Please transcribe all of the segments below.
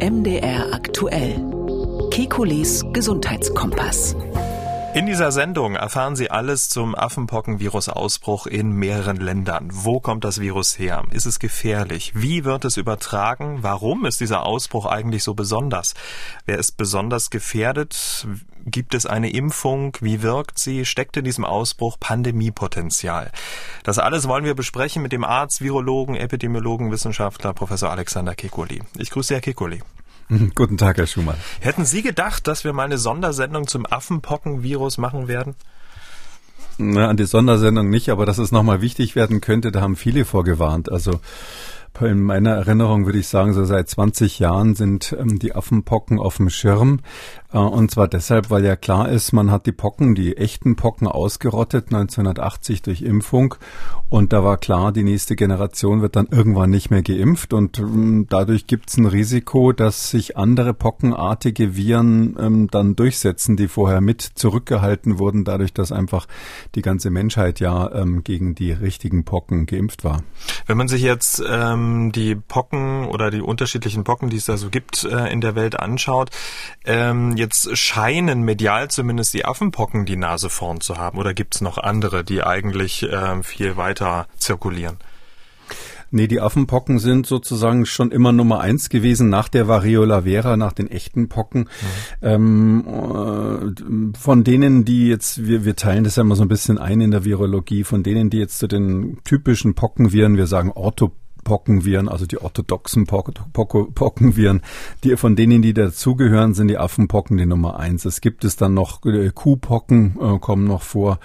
MDR aktuell. Kekules Gesundheitskompass. In dieser Sendung erfahren Sie alles zum Affenpockenvirus-Ausbruch in mehreren Ländern. Wo kommt das Virus her? Ist es gefährlich? Wie wird es übertragen? Warum ist dieser Ausbruch eigentlich so besonders? Wer ist besonders gefährdet? Gibt es eine Impfung? Wie wirkt sie? Steckt in diesem Ausbruch Pandemiepotenzial? Das alles wollen wir besprechen mit dem Arzt, Virologen, Epidemiologen, Wissenschaftler Professor Alexander Kekuli. Ich grüße Herr Kekuli. Guten Tag, Herr Schumann. Hätten Sie gedacht, dass wir mal eine Sondersendung zum Affenpockenvirus machen werden? Na, an die Sondersendung nicht, aber dass es nochmal wichtig werden könnte, da haben viele vorgewarnt. Also in meiner Erinnerung würde ich sagen, so seit 20 Jahren sind ähm, die Affenpocken auf dem Schirm. Äh, und zwar deshalb, weil ja klar ist, man hat die Pocken, die echten Pocken ausgerottet 1980 durch Impfung. Und da war klar, die nächste Generation wird dann irgendwann nicht mehr geimpft. Und ähm, dadurch gibt es ein Risiko, dass sich andere pockenartige Viren ähm, dann durchsetzen, die vorher mit zurückgehalten wurden, dadurch, dass einfach die ganze Menschheit ja ähm, gegen die richtigen Pocken geimpft war. Wenn man sich jetzt ähm, die Pocken oder die unterschiedlichen Pocken, die es da so gibt, äh, in der Welt anschaut, ähm, jetzt scheinen medial zumindest die Affenpocken die Nase vorn zu haben. Oder gibt es noch andere, die eigentlich äh, viel weiter zirkulieren? Nee, die Affenpocken sind sozusagen schon immer Nummer eins gewesen nach der Variola vera, nach den echten Pocken. Mhm. Ähm, äh, von denen, die jetzt, wir, wir teilen das ja immer so ein bisschen ein in der Virologie, von denen, die jetzt zu den typischen Pockenviren, wir sagen Ortho Pockenviren, also die orthodoxen Pockenviren, die, von denen, die dazugehören, sind die Affenpocken die Nummer eins. Es gibt es dann noch äh, Kuhpocken, äh, kommen noch vor.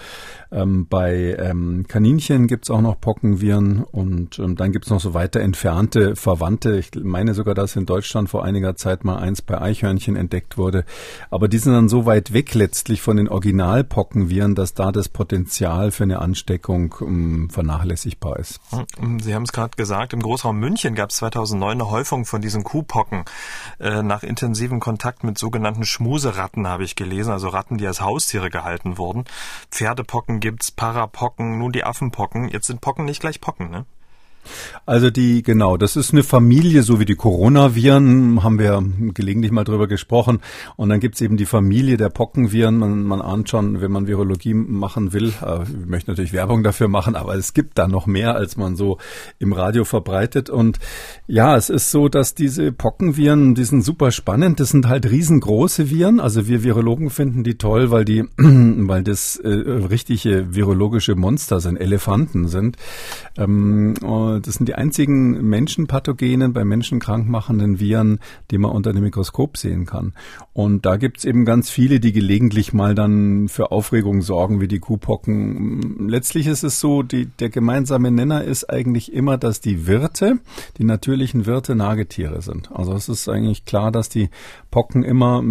Ähm, bei ähm, Kaninchen gibt es auch noch Pockenviren und ähm, dann gibt es noch so weiter entfernte Verwandte. Ich meine sogar, dass in Deutschland vor einiger Zeit mal eins bei Eichhörnchen entdeckt wurde. Aber die sind dann so weit weg letztlich von den Originalpockenviren, dass da das Potenzial für eine Ansteckung um, vernachlässigbar ist. Sie haben es gerade gesagt, im Großraum München gab es 2009 eine Häufung von diesen Kuhpocken. Äh, nach intensivem Kontakt mit sogenannten Schmuseratten habe ich gelesen, also Ratten, die als Haustiere gehalten wurden. Pferdepocken gibt's, Parapocken, nun die Affenpocken. Jetzt sind Pocken nicht gleich Pocken, ne? Also die, genau, das ist eine Familie, so wie die Coronaviren, haben wir gelegentlich mal drüber gesprochen. Und dann gibt's eben die Familie der Pockenviren. Man, man ahnt schon, wenn man Virologie machen will, äh, ich möchte natürlich Werbung dafür machen, aber es gibt da noch mehr, als man so im Radio verbreitet. Und ja, es ist so, dass diese Pockenviren, die sind super spannend. Das sind halt riesengroße Viren. Also wir Virologen finden die toll, weil die, weil das äh, richtige virologische Monster sind, Elefanten sind. Ähm, das sind die einzigen Menschenpathogenen bei Menschen krankmachenden Viren, die man unter dem Mikroskop sehen kann. Und da gibt's eben ganz viele, die gelegentlich mal dann für Aufregung sorgen, wie die Kuhpocken. Letztlich ist es so, die, der gemeinsame Nenner ist eigentlich immer, dass die Wirte, die natürlichen Wirte Nagetiere sind. Also es ist eigentlich klar, dass die Pocken immer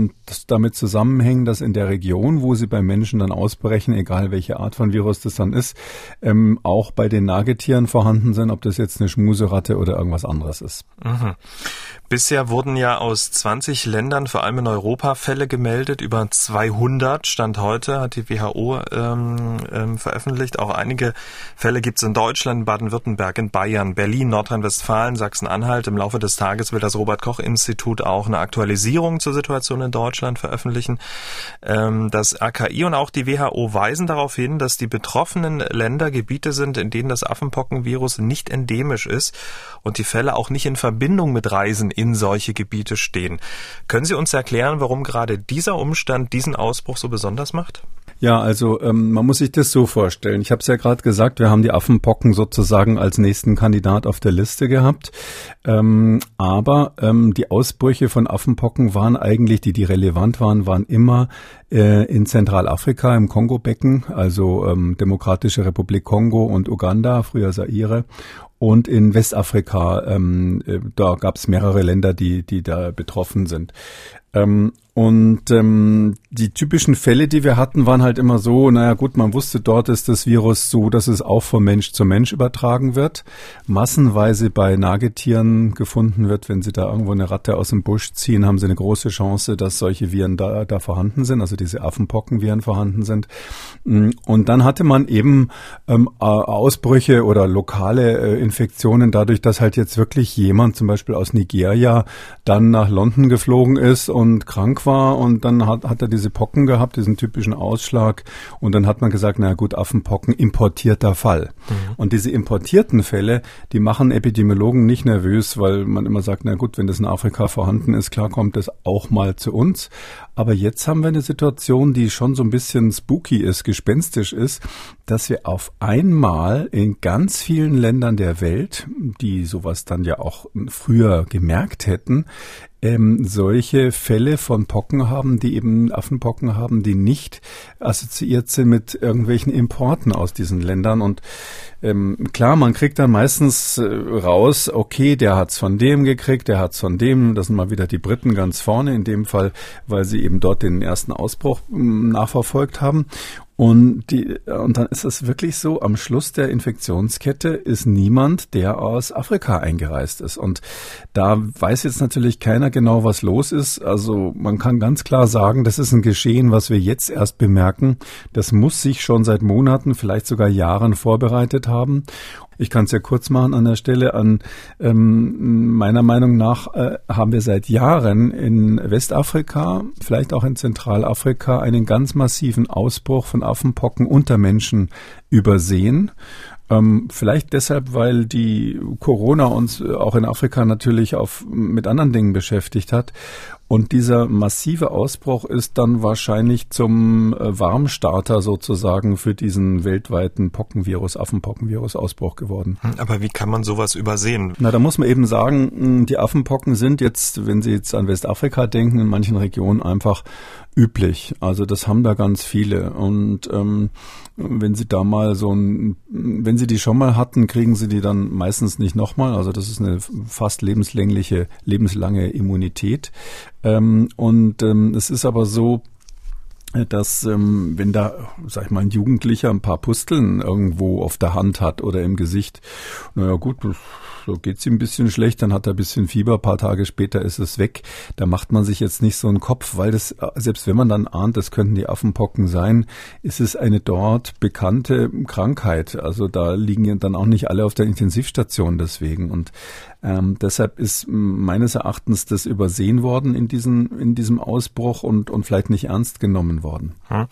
damit zusammenhängen, dass in der Region, wo sie bei Menschen dann ausbrechen, egal welche Art von Virus das dann ist, ähm, auch bei den Nagetieren vorhanden sind, ob das jetzt eine Schmuseratte oder irgendwas anderes ist. Mhm. Bisher wurden ja aus 20 Ländern, vor allem in Europa, Fälle gemeldet. Über 200 Stand heute hat die WHO ähm, ähm, veröffentlicht. Auch einige Fälle gibt es in Deutschland, Baden-Württemberg, in Bayern, Berlin, Nordrhein-Westfalen, Sachsen-Anhalt. Im Laufe des Tages will das Robert-Koch-Institut auch eine Aktualisierung zur Situation in Deutschland veröffentlichen. Ähm, das RKI und auch die WHO weisen darauf hin, dass die betroffenen Länder Gebiete sind, in denen das Affenpockenvirus nicht endemisch ist und die Fälle auch nicht in Verbindung mit Reisen in solche Gebiete stehen. Können Sie uns erklären, warum gerade dieser Umstand diesen Ausbruch so besonders macht? Ja, also ähm, man muss sich das so vorstellen. Ich habe es ja gerade gesagt, wir haben die Affenpocken sozusagen als nächsten Kandidat auf der Liste gehabt. Ähm, aber ähm, die Ausbrüche von Affenpocken waren eigentlich, die die relevant waren, waren immer äh, in Zentralafrika im Kongo-Becken, also ähm, Demokratische Republik Kongo und Uganda, früher Zaire und in Westafrika, ähm, äh, da gab es mehrere Länder, die, die da betroffen sind. Ähm, und ähm, die typischen Fälle, die wir hatten, waren halt immer so, naja gut, man wusste, dort ist das Virus so, dass es auch von Mensch zu Mensch übertragen wird, massenweise bei Nagetieren gefunden wird. Wenn sie da irgendwo eine Ratte aus dem Busch ziehen, haben sie eine große Chance, dass solche Viren da, da vorhanden sind, also diese Affenpockenviren vorhanden sind. Mm, und dann hatte man eben ähm, Ausbrüche oder lokale äh, Infektionen dadurch, dass halt jetzt wirklich jemand zum Beispiel aus Nigeria dann nach London geflogen ist und krank war und dann hat, hat er diese Pocken gehabt, diesen typischen Ausschlag und dann hat man gesagt, na gut, Affenpocken, importierter Fall. Mhm. Und diese importierten Fälle, die machen Epidemiologen nicht nervös, weil man immer sagt, na gut, wenn das in Afrika vorhanden ist, klar kommt das auch mal zu uns. Aber jetzt haben wir eine Situation, die schon so ein bisschen spooky ist, gespenstisch ist, dass wir auf einmal in ganz vielen Ländern der Welt, die sowas dann ja auch früher gemerkt hätten, ähm, solche Fälle von Pocken haben, die eben Affenpocken haben, die nicht assoziiert sind mit irgendwelchen Importen aus diesen Ländern. Und ähm, klar, man kriegt dann meistens äh, raus, okay, der hat's von dem gekriegt, der hat's von dem. Das sind mal wieder die Briten ganz vorne in dem Fall, weil sie eben dort den ersten Ausbruch ähm, nachverfolgt haben. Und, die, und dann ist es wirklich so, am Schluss der Infektionskette ist niemand, der aus Afrika eingereist ist. Und da weiß jetzt natürlich keiner genau, was los ist. Also man kann ganz klar sagen, das ist ein Geschehen, was wir jetzt erst bemerken. Das muss sich schon seit Monaten, vielleicht sogar Jahren vorbereitet haben. Ich kann es ja kurz machen an der Stelle. An ähm, meiner Meinung nach äh, haben wir seit Jahren in Westafrika, vielleicht auch in Zentralafrika, einen ganz massiven Ausbruch von Affenpocken unter Menschen übersehen. Ähm, vielleicht deshalb, weil die Corona uns auch in Afrika natürlich auf, mit anderen Dingen beschäftigt hat. Und dieser massive Ausbruch ist dann wahrscheinlich zum äh, Warmstarter sozusagen für diesen weltweiten Pockenvirus, Affenpockenvirus-Ausbruch geworden. Hm, aber wie kann man sowas übersehen? Na, da muss man eben sagen, hm, die Affenpocken sind jetzt, wenn Sie jetzt an Westafrika denken, in manchen Regionen einfach üblich. Also das haben da ganz viele. Und ähm, wenn Sie da mal so ein, wenn Sie die schon mal hatten, kriegen Sie die dann meistens nicht nochmal. Also das ist eine fast lebenslängliche, lebenslange Immunität. Ähm, und ähm, es ist aber so, dass ähm, wenn da, sag ich mal, ein Jugendlicher ein paar Pusteln irgendwo auf der Hand hat oder im Gesicht, naja gut, so geht's ihm ein bisschen schlecht, dann hat er ein bisschen Fieber, paar Tage später ist es weg. Da macht man sich jetzt nicht so einen Kopf, weil das, selbst wenn man dann ahnt, das könnten die Affenpocken sein, ist es eine dort bekannte Krankheit. Also da liegen dann auch nicht alle auf der Intensivstation deswegen. Und ähm, deshalb ist meines Erachtens das übersehen worden in, diesen, in diesem Ausbruch und, und vielleicht nicht ernst genommen worden. Hm.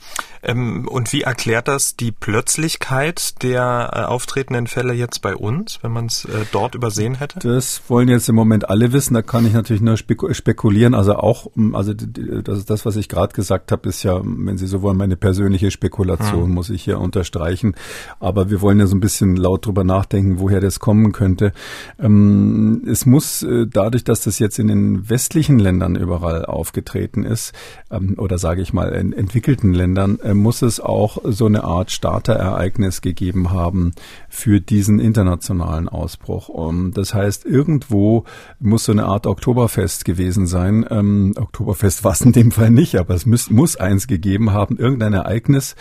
Ähm, und wie erklärt das die Plötzlichkeit der äh, auftretenden Fälle jetzt bei uns, wenn man es äh, dort übersehen hätte? Das wollen jetzt im Moment alle wissen. Da kann ich natürlich nur spekulieren. Also auch, also das, das was ich gerade gesagt habe, ist ja, wenn Sie so wollen, meine persönliche Spekulation, hm. muss ich hier unterstreichen. Aber wir wollen ja so ein bisschen laut drüber nachdenken, woher das kommen könnte. Ähm, es muss äh, dadurch, dass das jetzt in den westlichen Ländern überall aufgetreten ist, ähm, oder sage ich mal in entwickelten Ländern, äh, muss es auch so eine Art Starterereignis gegeben haben für diesen internationalen Ausbruch. Das heißt, irgendwo muss so eine Art Oktoberfest gewesen sein. Ähm, Oktoberfest war es in dem Fall nicht, aber es muss, muss eins gegeben haben, irgendein Ereignis.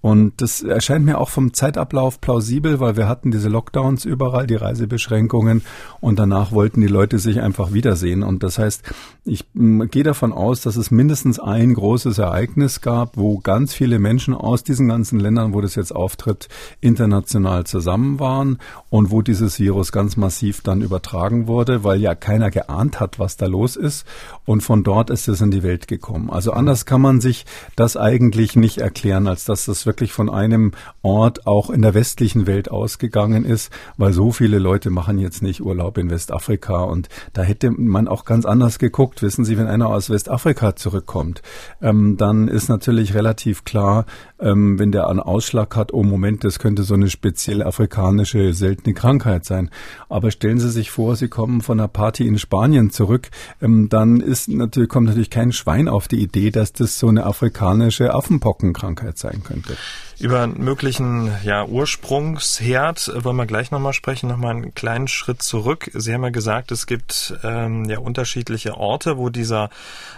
Und das erscheint mir auch vom Zeitablauf plausibel, weil wir hatten diese Lockdowns überall, die Reisebeschränkungen und danach wollten die Leute sich einfach wiedersehen. Und das heißt, ich gehe davon aus, dass es mindestens ein großes Ereignis gab, wo ganz viele Menschen aus diesen ganzen Ländern, wo das jetzt auftritt, international zusammen waren und wo dieses Virus ganz massiv dann übertragen wurde, weil ja keiner geahnt hat, was da los ist. Und von dort ist es in die Welt gekommen. Also anders kann man sich das eigentlich nicht erklären, als dass das wirklich von einem Ort auch in der westlichen Welt ausgegangen ist, weil so viele Leute machen jetzt nicht Urlaub in Westafrika und da hätte man auch ganz anders geguckt. Wissen Sie, wenn einer aus Westafrika zurückkommt, ähm, dann ist natürlich relativ klar, ähm, wenn der einen Ausschlag hat, oh Moment, das könnte so eine spezielle afrikanische seltene Krankheit sein. Aber stellen Sie sich vor, Sie kommen von einer Party in Spanien zurück, ähm, dann ist natürlich, kommt natürlich kein Schwein auf die Idee, dass das so eine afrikanische Affenpockenkrankheit sein könnte. Über einen möglichen ja, Ursprungsherd wollen wir gleich nochmal sprechen, nochmal einen kleinen Schritt zurück. Sie haben ja gesagt, es gibt ähm, ja unterschiedliche Orte, wo dieser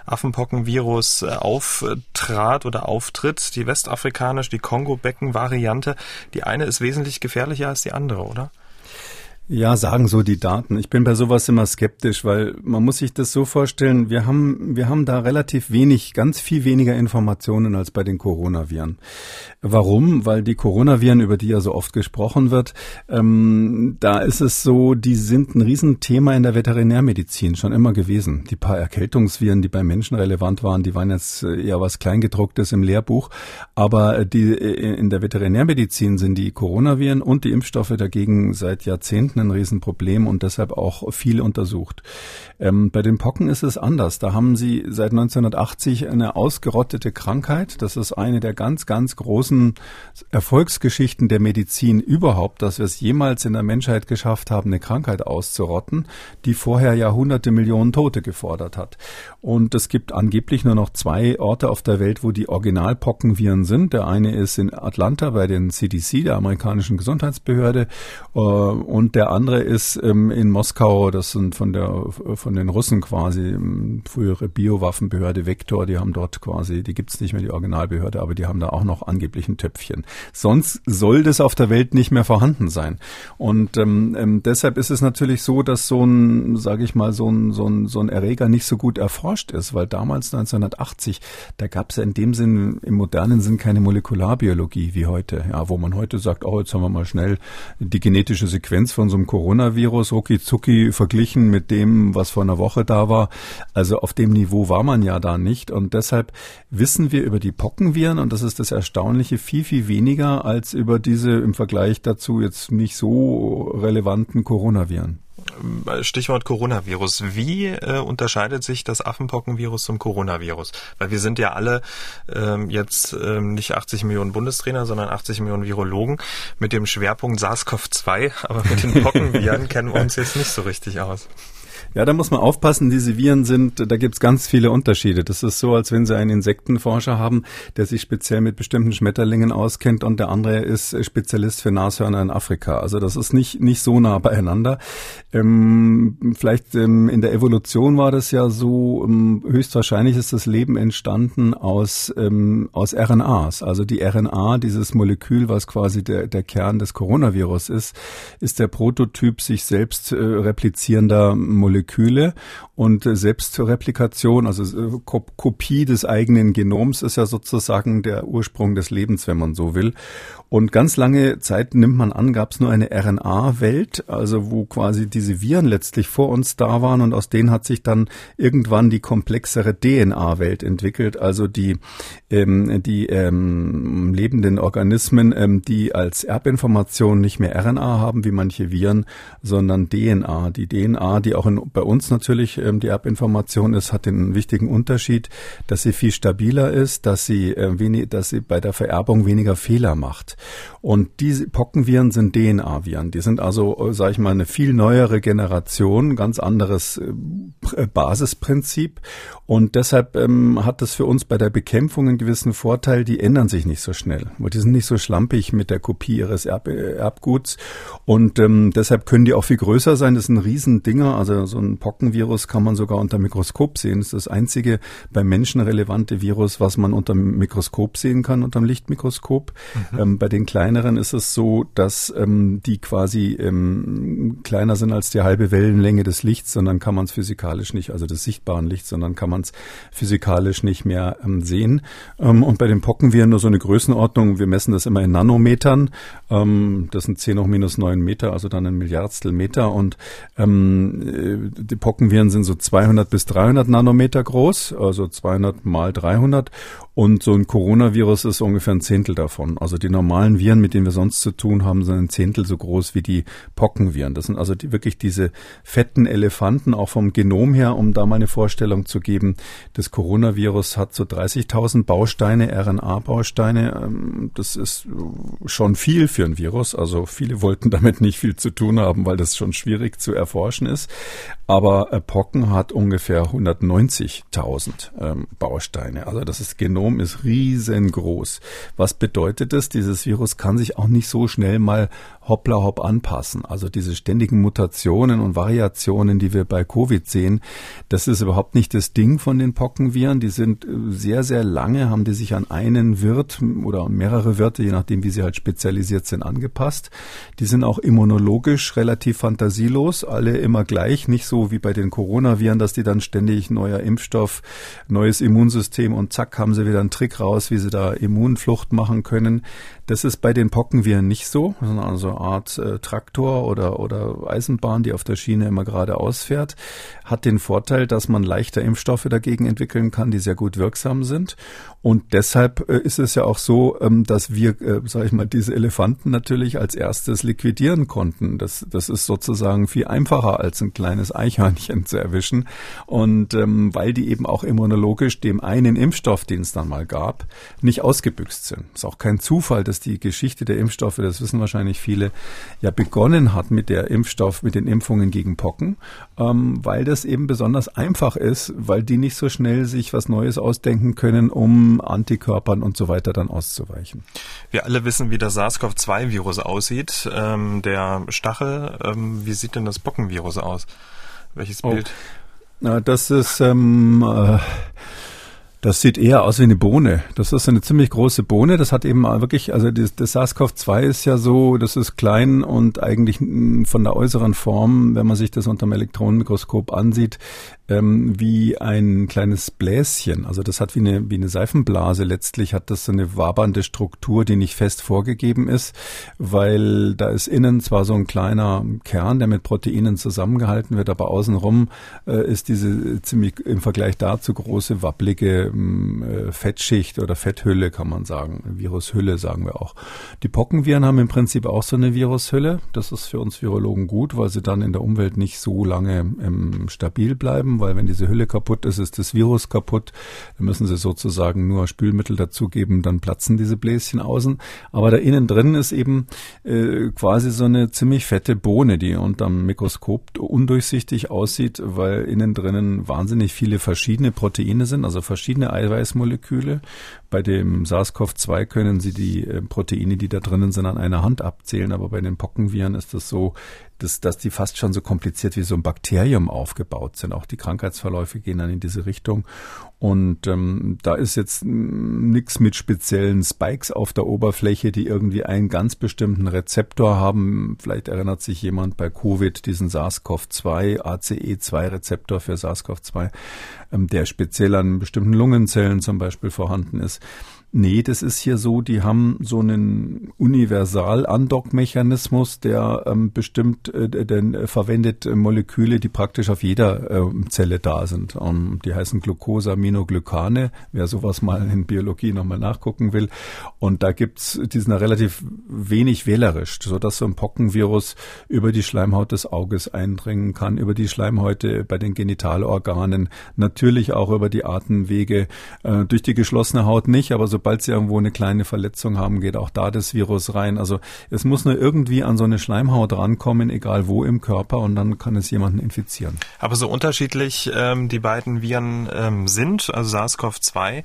Affenpockenvirus äh, auftrat oder auftritt. Die westafrikanische, die Kongo-Becken-Variante. Die eine ist wesentlich gefährlicher als die andere, oder? Ja, sagen so die Daten. Ich bin bei sowas immer skeptisch, weil man muss sich das so vorstellen, wir haben, wir haben da relativ wenig, ganz viel weniger Informationen als bei den Coronaviren. Warum? Weil die Coronaviren, über die ja so oft gesprochen wird, ähm, da ist es so, die sind ein Riesenthema in der Veterinärmedizin schon immer gewesen. Die paar Erkältungsviren, die bei Menschen relevant waren, die waren jetzt äh, eher was Kleingedrucktes im Lehrbuch. Aber die, äh, in der Veterinärmedizin sind die Coronaviren und die Impfstoffe dagegen seit Jahrzehnten ein Riesenproblem und deshalb auch viel untersucht. Ähm, bei den Pocken ist es anders. Da haben sie seit 1980 eine ausgerottete Krankheit. Das ist eine der ganz, ganz großen Erfolgsgeschichten der Medizin überhaupt, dass wir es jemals in der Menschheit geschafft haben, eine Krankheit auszurotten, die vorher Jahrhunderte Millionen Tote gefordert hat. Und es gibt angeblich nur noch zwei Orte auf der Welt, wo die Originalpockenviren sind. Der eine ist in Atlanta bei den CDC, der amerikanischen Gesundheitsbehörde, äh, und der andere ist ähm, in Moskau, das sind von der von den Russen quasi ähm, frühere Biowaffenbehörde Vektor, die haben dort quasi, die gibt's nicht mehr die Originalbehörde, aber die haben da auch noch angeblich ein Töpfchen. Sonst soll das auf der Welt nicht mehr vorhanden sein. Und ähm, ähm, deshalb ist es natürlich so, dass so ein, sage ich mal, so ein, so ein so ein Erreger nicht so gut erforscht ist, weil damals 1980 da gab's ja in dem Sinn im modernen Sinn keine Molekularbiologie wie heute, ja, wo man heute sagt, oh jetzt haben wir mal schnell die genetische Sequenz von so einem Coronavirus rucki zucki verglichen mit dem, was vor einer Woche da war. Also auf dem Niveau war man ja da nicht. Und deshalb wissen wir über die Pockenviren, und das ist das Erstaunliche, viel, viel weniger als über diese im Vergleich dazu jetzt nicht so relevanten Coronaviren. Stichwort Coronavirus. Wie äh, unterscheidet sich das Affenpockenvirus zum Coronavirus? Weil wir sind ja alle ähm, jetzt ähm, nicht 80 Millionen Bundestrainer, sondern 80 Millionen Virologen mit dem Schwerpunkt SARS-CoV-2, aber mit den Pockenviren kennen wir uns jetzt nicht so richtig aus. Ja, da muss man aufpassen. Diese Viren sind, da gibt's ganz viele Unterschiede. Das ist so, als wenn Sie einen Insektenforscher haben, der sich speziell mit bestimmten Schmetterlingen auskennt und der andere ist Spezialist für Nashörner in Afrika. Also das ist nicht, nicht so nah beieinander. Ähm, vielleicht ähm, in der Evolution war das ja so, ähm, höchstwahrscheinlich ist das Leben entstanden aus, ähm, aus RNAs. Also die RNA, dieses Molekül, was quasi der, der Kern des Coronavirus ist, ist der Prototyp sich selbst äh, replizierender Molekül Moleküle und äh, Selbstreplikation, also äh, Kopie des eigenen Genoms ist ja sozusagen der Ursprung des Lebens, wenn man so will. Und ganz lange Zeit nimmt man an, gab es nur eine RNA-Welt, also wo quasi diese Viren letztlich vor uns da waren und aus denen hat sich dann irgendwann die komplexere DNA-Welt entwickelt, also die ähm, die ähm, lebenden Organismen, ähm, die als Erbinformation nicht mehr RNA haben wie manche Viren, sondern DNA. Die DNA, die auch in, bei uns natürlich ähm, die Erbinformation ist, hat den wichtigen Unterschied, dass sie viel stabiler ist, dass sie äh, wenig, dass sie bei der Vererbung weniger Fehler macht. Und diese Pockenviren sind DNA-Viren. Die sind also, äh, sage ich mal, eine viel neuere Generation, ganz anderes äh, Basisprinzip. Und deshalb ähm, hat das für uns bei der Bekämpfung einen gewissen Vorteil. Die ändern sich nicht so schnell, weil die sind nicht so schlampig mit der Kopie ihres Erb Erbguts. Und ähm, deshalb können die auch viel größer sein. Das sind Riesendinger. Also so ein Pockenvirus kann man sogar unter Mikroskop sehen. Das ist das einzige bei Menschen relevante Virus, was man unter dem Mikroskop sehen kann, unter dem Lichtmikroskop. Mhm. Ähm, bei den kleineren ist es so, dass ähm, die quasi ähm, kleiner sind als die halbe Wellenlänge des Lichts, sondern kann man es physikalisch nicht, also des sichtbaren Lichts, sondern kann man es physikalisch nicht mehr ähm, sehen. Ähm, und bei den Pockenviren nur so eine Größenordnung. Wir messen das immer in Nanometern. Ähm, das sind 10 hoch minus 9 Meter, also dann ein Milliardstel Meter. Und ähm, äh, die Pockenviren sind so 200 bis 300 Nanometer groß, also 200 mal 300. Und so ein Coronavirus ist ungefähr ein Zehntel davon. Also die normalen Viren, mit denen wir sonst zu tun haben, sind ein Zehntel so groß wie die Pockenviren. Das sind also die, wirklich diese fetten Elefanten, auch vom Genom her, um da mal eine Vorstellung zu geben. Das Coronavirus hat so 30.000 Bausteine, RNA-Bausteine. Ähm, das ist schon viel für ein Virus. Also viele wollten damit nicht viel zu tun haben, weil das schon schwierig zu erforschen ist. Aber äh, Pocken hat ungefähr 190.000 ähm, Bausteine. Also das ist Genom ist riesengroß. Was bedeutet das? Dieses Virus kann sich auch nicht so schnell mal hoppla hopp anpassen. Also diese ständigen Mutationen und Variationen, die wir bei Covid sehen, das ist überhaupt nicht das Ding von den Pockenviren. Die sind äh, sehr, sehr lange, haben die sich an einen Wirt oder mehrere Wirte, je nachdem wie sie halt spezialisiert sind, angepasst. Die sind auch immunologisch relativ fantasielos, alle immer gleich, nicht so wie bei den Coronaviren, dass die dann ständig neuer Impfstoff, neues Immunsystem und zack haben sie wieder einen Trick raus, wie sie da Immunflucht machen können. Das ist bei den Pockenviren nicht so, sondern also eine Art äh, Traktor oder, oder Eisenbahn, die auf der Schiene immer geradeaus fährt, hat den Vorteil, dass man leichter Impfstoffe dagegen entwickeln kann, die sehr gut wirksam sind. Und deshalb äh, ist es ja auch so, ähm, dass wir, äh, sage ich mal, diese Elefanten natürlich als erstes liquidieren konnten. Das, das ist sozusagen viel einfacher als ein kleines Eichhörnchen zu erwischen. Und ähm, weil die eben auch immunologisch dem einen Impfstoff, den es dann mal gab, nicht ausgebüxt sind. Ist auch kein Zufall, dass die Geschichte der Impfstoffe, das wissen wahrscheinlich viele, ja begonnen hat mit der Impfstoff, mit den Impfungen gegen Pocken, ähm, weil das eben besonders einfach ist, weil die nicht so schnell sich was Neues ausdenken können, um Antikörpern und so weiter dann auszuweichen. Wir alle wissen, wie das SARS-CoV-2-Virus aussieht. Ähm, der Stachel, ähm, wie sieht denn das Pockenvirus aus? Welches oh. Bild? Na, das ist ähm, äh, das sieht eher aus wie eine Bohne. Das ist eine ziemlich große Bohne. Das hat eben wirklich, also das, das SARS-CoV-2 ist ja so, das ist klein und eigentlich von der äußeren Form, wenn man sich das unter dem Elektronenmikroskop ansieht, ähm, wie ein kleines Bläschen. Also das hat wie eine, wie eine Seifenblase. Letztlich hat das so eine wabernde Struktur, die nicht fest vorgegeben ist, weil da ist innen zwar so ein kleiner Kern, der mit Proteinen zusammengehalten wird, aber außenrum äh, ist diese ziemlich im Vergleich dazu große, wabblige ähm, äh, Fettschicht oder Fetthülle, kann man sagen. Virushülle sagen wir auch. Die Pockenviren haben im Prinzip auch so eine Virushülle. Das ist für uns Virologen gut, weil sie dann in der Umwelt nicht so lange ähm, stabil bleiben weil wenn diese Hülle kaputt ist, ist das Virus kaputt. Dann müssen sie sozusagen nur Spülmittel dazugeben, dann platzen diese Bläschen außen. Aber da innen drin ist eben äh, quasi so eine ziemlich fette Bohne, die unterm Mikroskop undurchsichtig aussieht, weil innen drinnen wahnsinnig viele verschiedene Proteine sind, also verschiedene Eiweißmoleküle. Bei dem SARS-CoV-2 können Sie die äh, Proteine, die da drinnen sind, an einer Hand abzählen, aber bei den Pockenviren ist das so, dass, dass die fast schon so kompliziert wie so ein Bakterium aufgebaut sind. Auch die Krankheitsverläufe gehen dann in diese Richtung. Und ähm, da ist jetzt nichts mit speziellen Spikes auf der Oberfläche, die irgendwie einen ganz bestimmten Rezeptor haben. Vielleicht erinnert sich jemand bei Covid diesen SARS-CoV-2, ACE2-Rezeptor für SARS-CoV-2, ähm, der speziell an bestimmten Lungenzellen zum Beispiel vorhanden ist. Nee, das ist hier so, die haben so einen Universal-Andock-Mechanismus, der ähm, bestimmt, äh, denn äh, verwendet Moleküle, die praktisch auf jeder äh, Zelle da sind. Um, die heißen Glucosaminoglycane, wer sowas mal in Biologie nochmal nachgucken will. Und da gibt's, die sind relativ wenig wählerisch, sodass so ein Pockenvirus über die Schleimhaut des Auges eindringen kann, über die Schleimhäute bei den Genitalorganen, natürlich auch über die Atemwege, äh, durch die geschlossene Haut nicht, aber so sobald sie irgendwo eine kleine Verletzung haben, geht auch da das Virus rein. Also es muss nur irgendwie an so eine Schleimhaut rankommen, egal wo im Körper, und dann kann es jemanden infizieren. Aber so unterschiedlich ähm, die beiden Viren ähm, sind, also SARS-CoV-2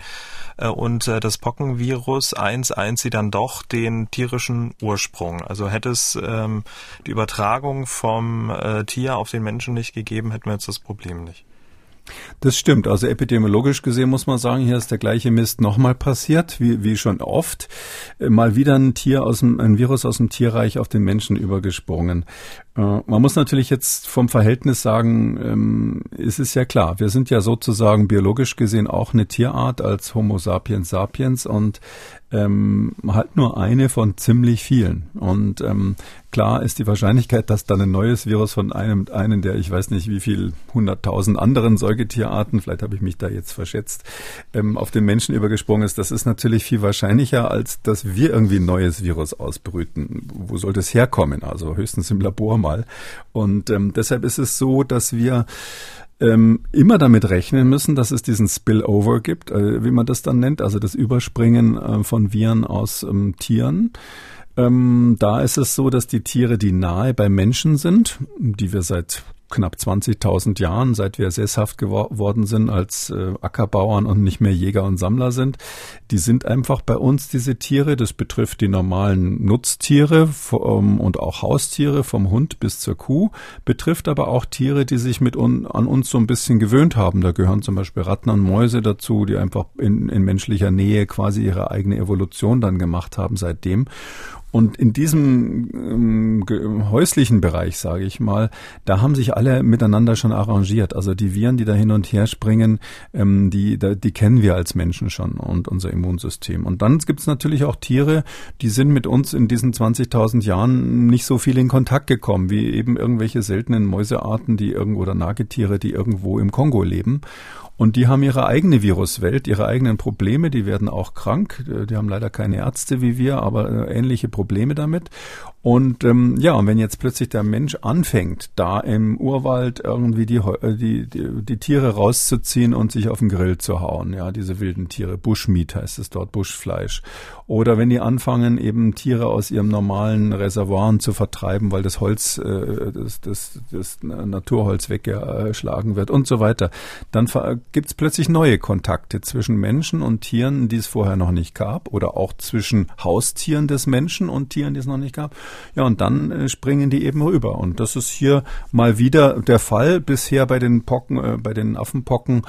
äh, und äh, das Pockenvirus 1 eint sie dann doch den tierischen Ursprung. Also hätte es ähm, die Übertragung vom äh, Tier auf den Menschen nicht gegeben, hätten wir jetzt das Problem nicht. Das stimmt. Also epidemiologisch gesehen muss man sagen, hier ist der gleiche Mist nochmal passiert, wie, wie schon oft. Äh, mal wieder ein Tier aus dem, ein Virus aus dem Tierreich auf den Menschen übergesprungen. Äh, man muss natürlich jetzt vom Verhältnis sagen, ähm, es ist ja klar, wir sind ja sozusagen biologisch gesehen auch eine Tierart als Homo sapiens sapiens und ähm, halt nur eine von ziemlich vielen. Und ähm, klar ist die Wahrscheinlichkeit, dass dann ein neues Virus von einem, einen der ich weiß nicht wie viel hunderttausend anderen Säugetierarten, vielleicht habe ich mich da jetzt verschätzt, ähm, auf den Menschen übergesprungen ist, das ist natürlich viel wahrscheinlicher, als dass wir irgendwie ein neues Virus ausbrüten. Wo soll das herkommen? Also höchstens im Labor mal. Und ähm, deshalb ist es so, dass wir ähm, immer damit rechnen müssen, dass es diesen Spillover gibt, äh, wie man das dann nennt, also das Überspringen äh, von Viren aus ähm, Tieren. Ähm, da ist es so, dass die Tiere, die nahe bei Menschen sind, die wir seit knapp 20.000 Jahren, seit wir sesshaft geworden sind als äh, Ackerbauern und nicht mehr Jäger und Sammler sind. Die sind einfach bei uns, diese Tiere. Das betrifft die normalen Nutztiere ähm, und auch Haustiere, vom Hund bis zur Kuh, betrifft aber auch Tiere, die sich mit un an uns so ein bisschen gewöhnt haben. Da gehören zum Beispiel Ratten und Mäuse dazu, die einfach in, in menschlicher Nähe quasi ihre eigene Evolution dann gemacht haben seitdem. Und in diesem ähm, häuslichen Bereich, sage ich mal, da haben sich alle miteinander schon arrangiert. Also die Viren, die da hin und her springen, ähm, die, da, die kennen wir als Menschen schon und unser Immunsystem. Und dann gibt es natürlich auch Tiere, die sind mit uns in diesen 20.000 Jahren nicht so viel in Kontakt gekommen, wie eben irgendwelche seltenen Mäusearten, die irgendwo oder Nagetiere, die irgendwo im Kongo leben. Und die haben ihre eigene Viruswelt, ihre eigenen Probleme, die werden auch krank. Die haben leider keine Ärzte wie wir, aber äh, ähnliche Probleme damit. Und ähm, ja, und wenn jetzt plötzlich der Mensch anfängt, da im Urwald irgendwie die, äh, die, die, die Tiere rauszuziehen und sich auf den Grill zu hauen, ja, diese wilden Tiere, Bushmeat heißt es dort, Buschfleisch. Oder wenn die anfangen, eben Tiere aus ihrem normalen Reservoiren zu vertreiben, weil das Holz, äh, das, das, das Naturholz weggeschlagen wird und so weiter, dann gibt es plötzlich neue Kontakte zwischen Menschen und Tieren, die es vorher noch nicht gab, oder auch zwischen Haustieren des Menschen und Tieren, die es noch nicht gab. Ja, und dann äh, springen die eben rüber. Und das ist hier mal wieder der Fall. Bisher bei den Pocken, äh, bei den Affenpocken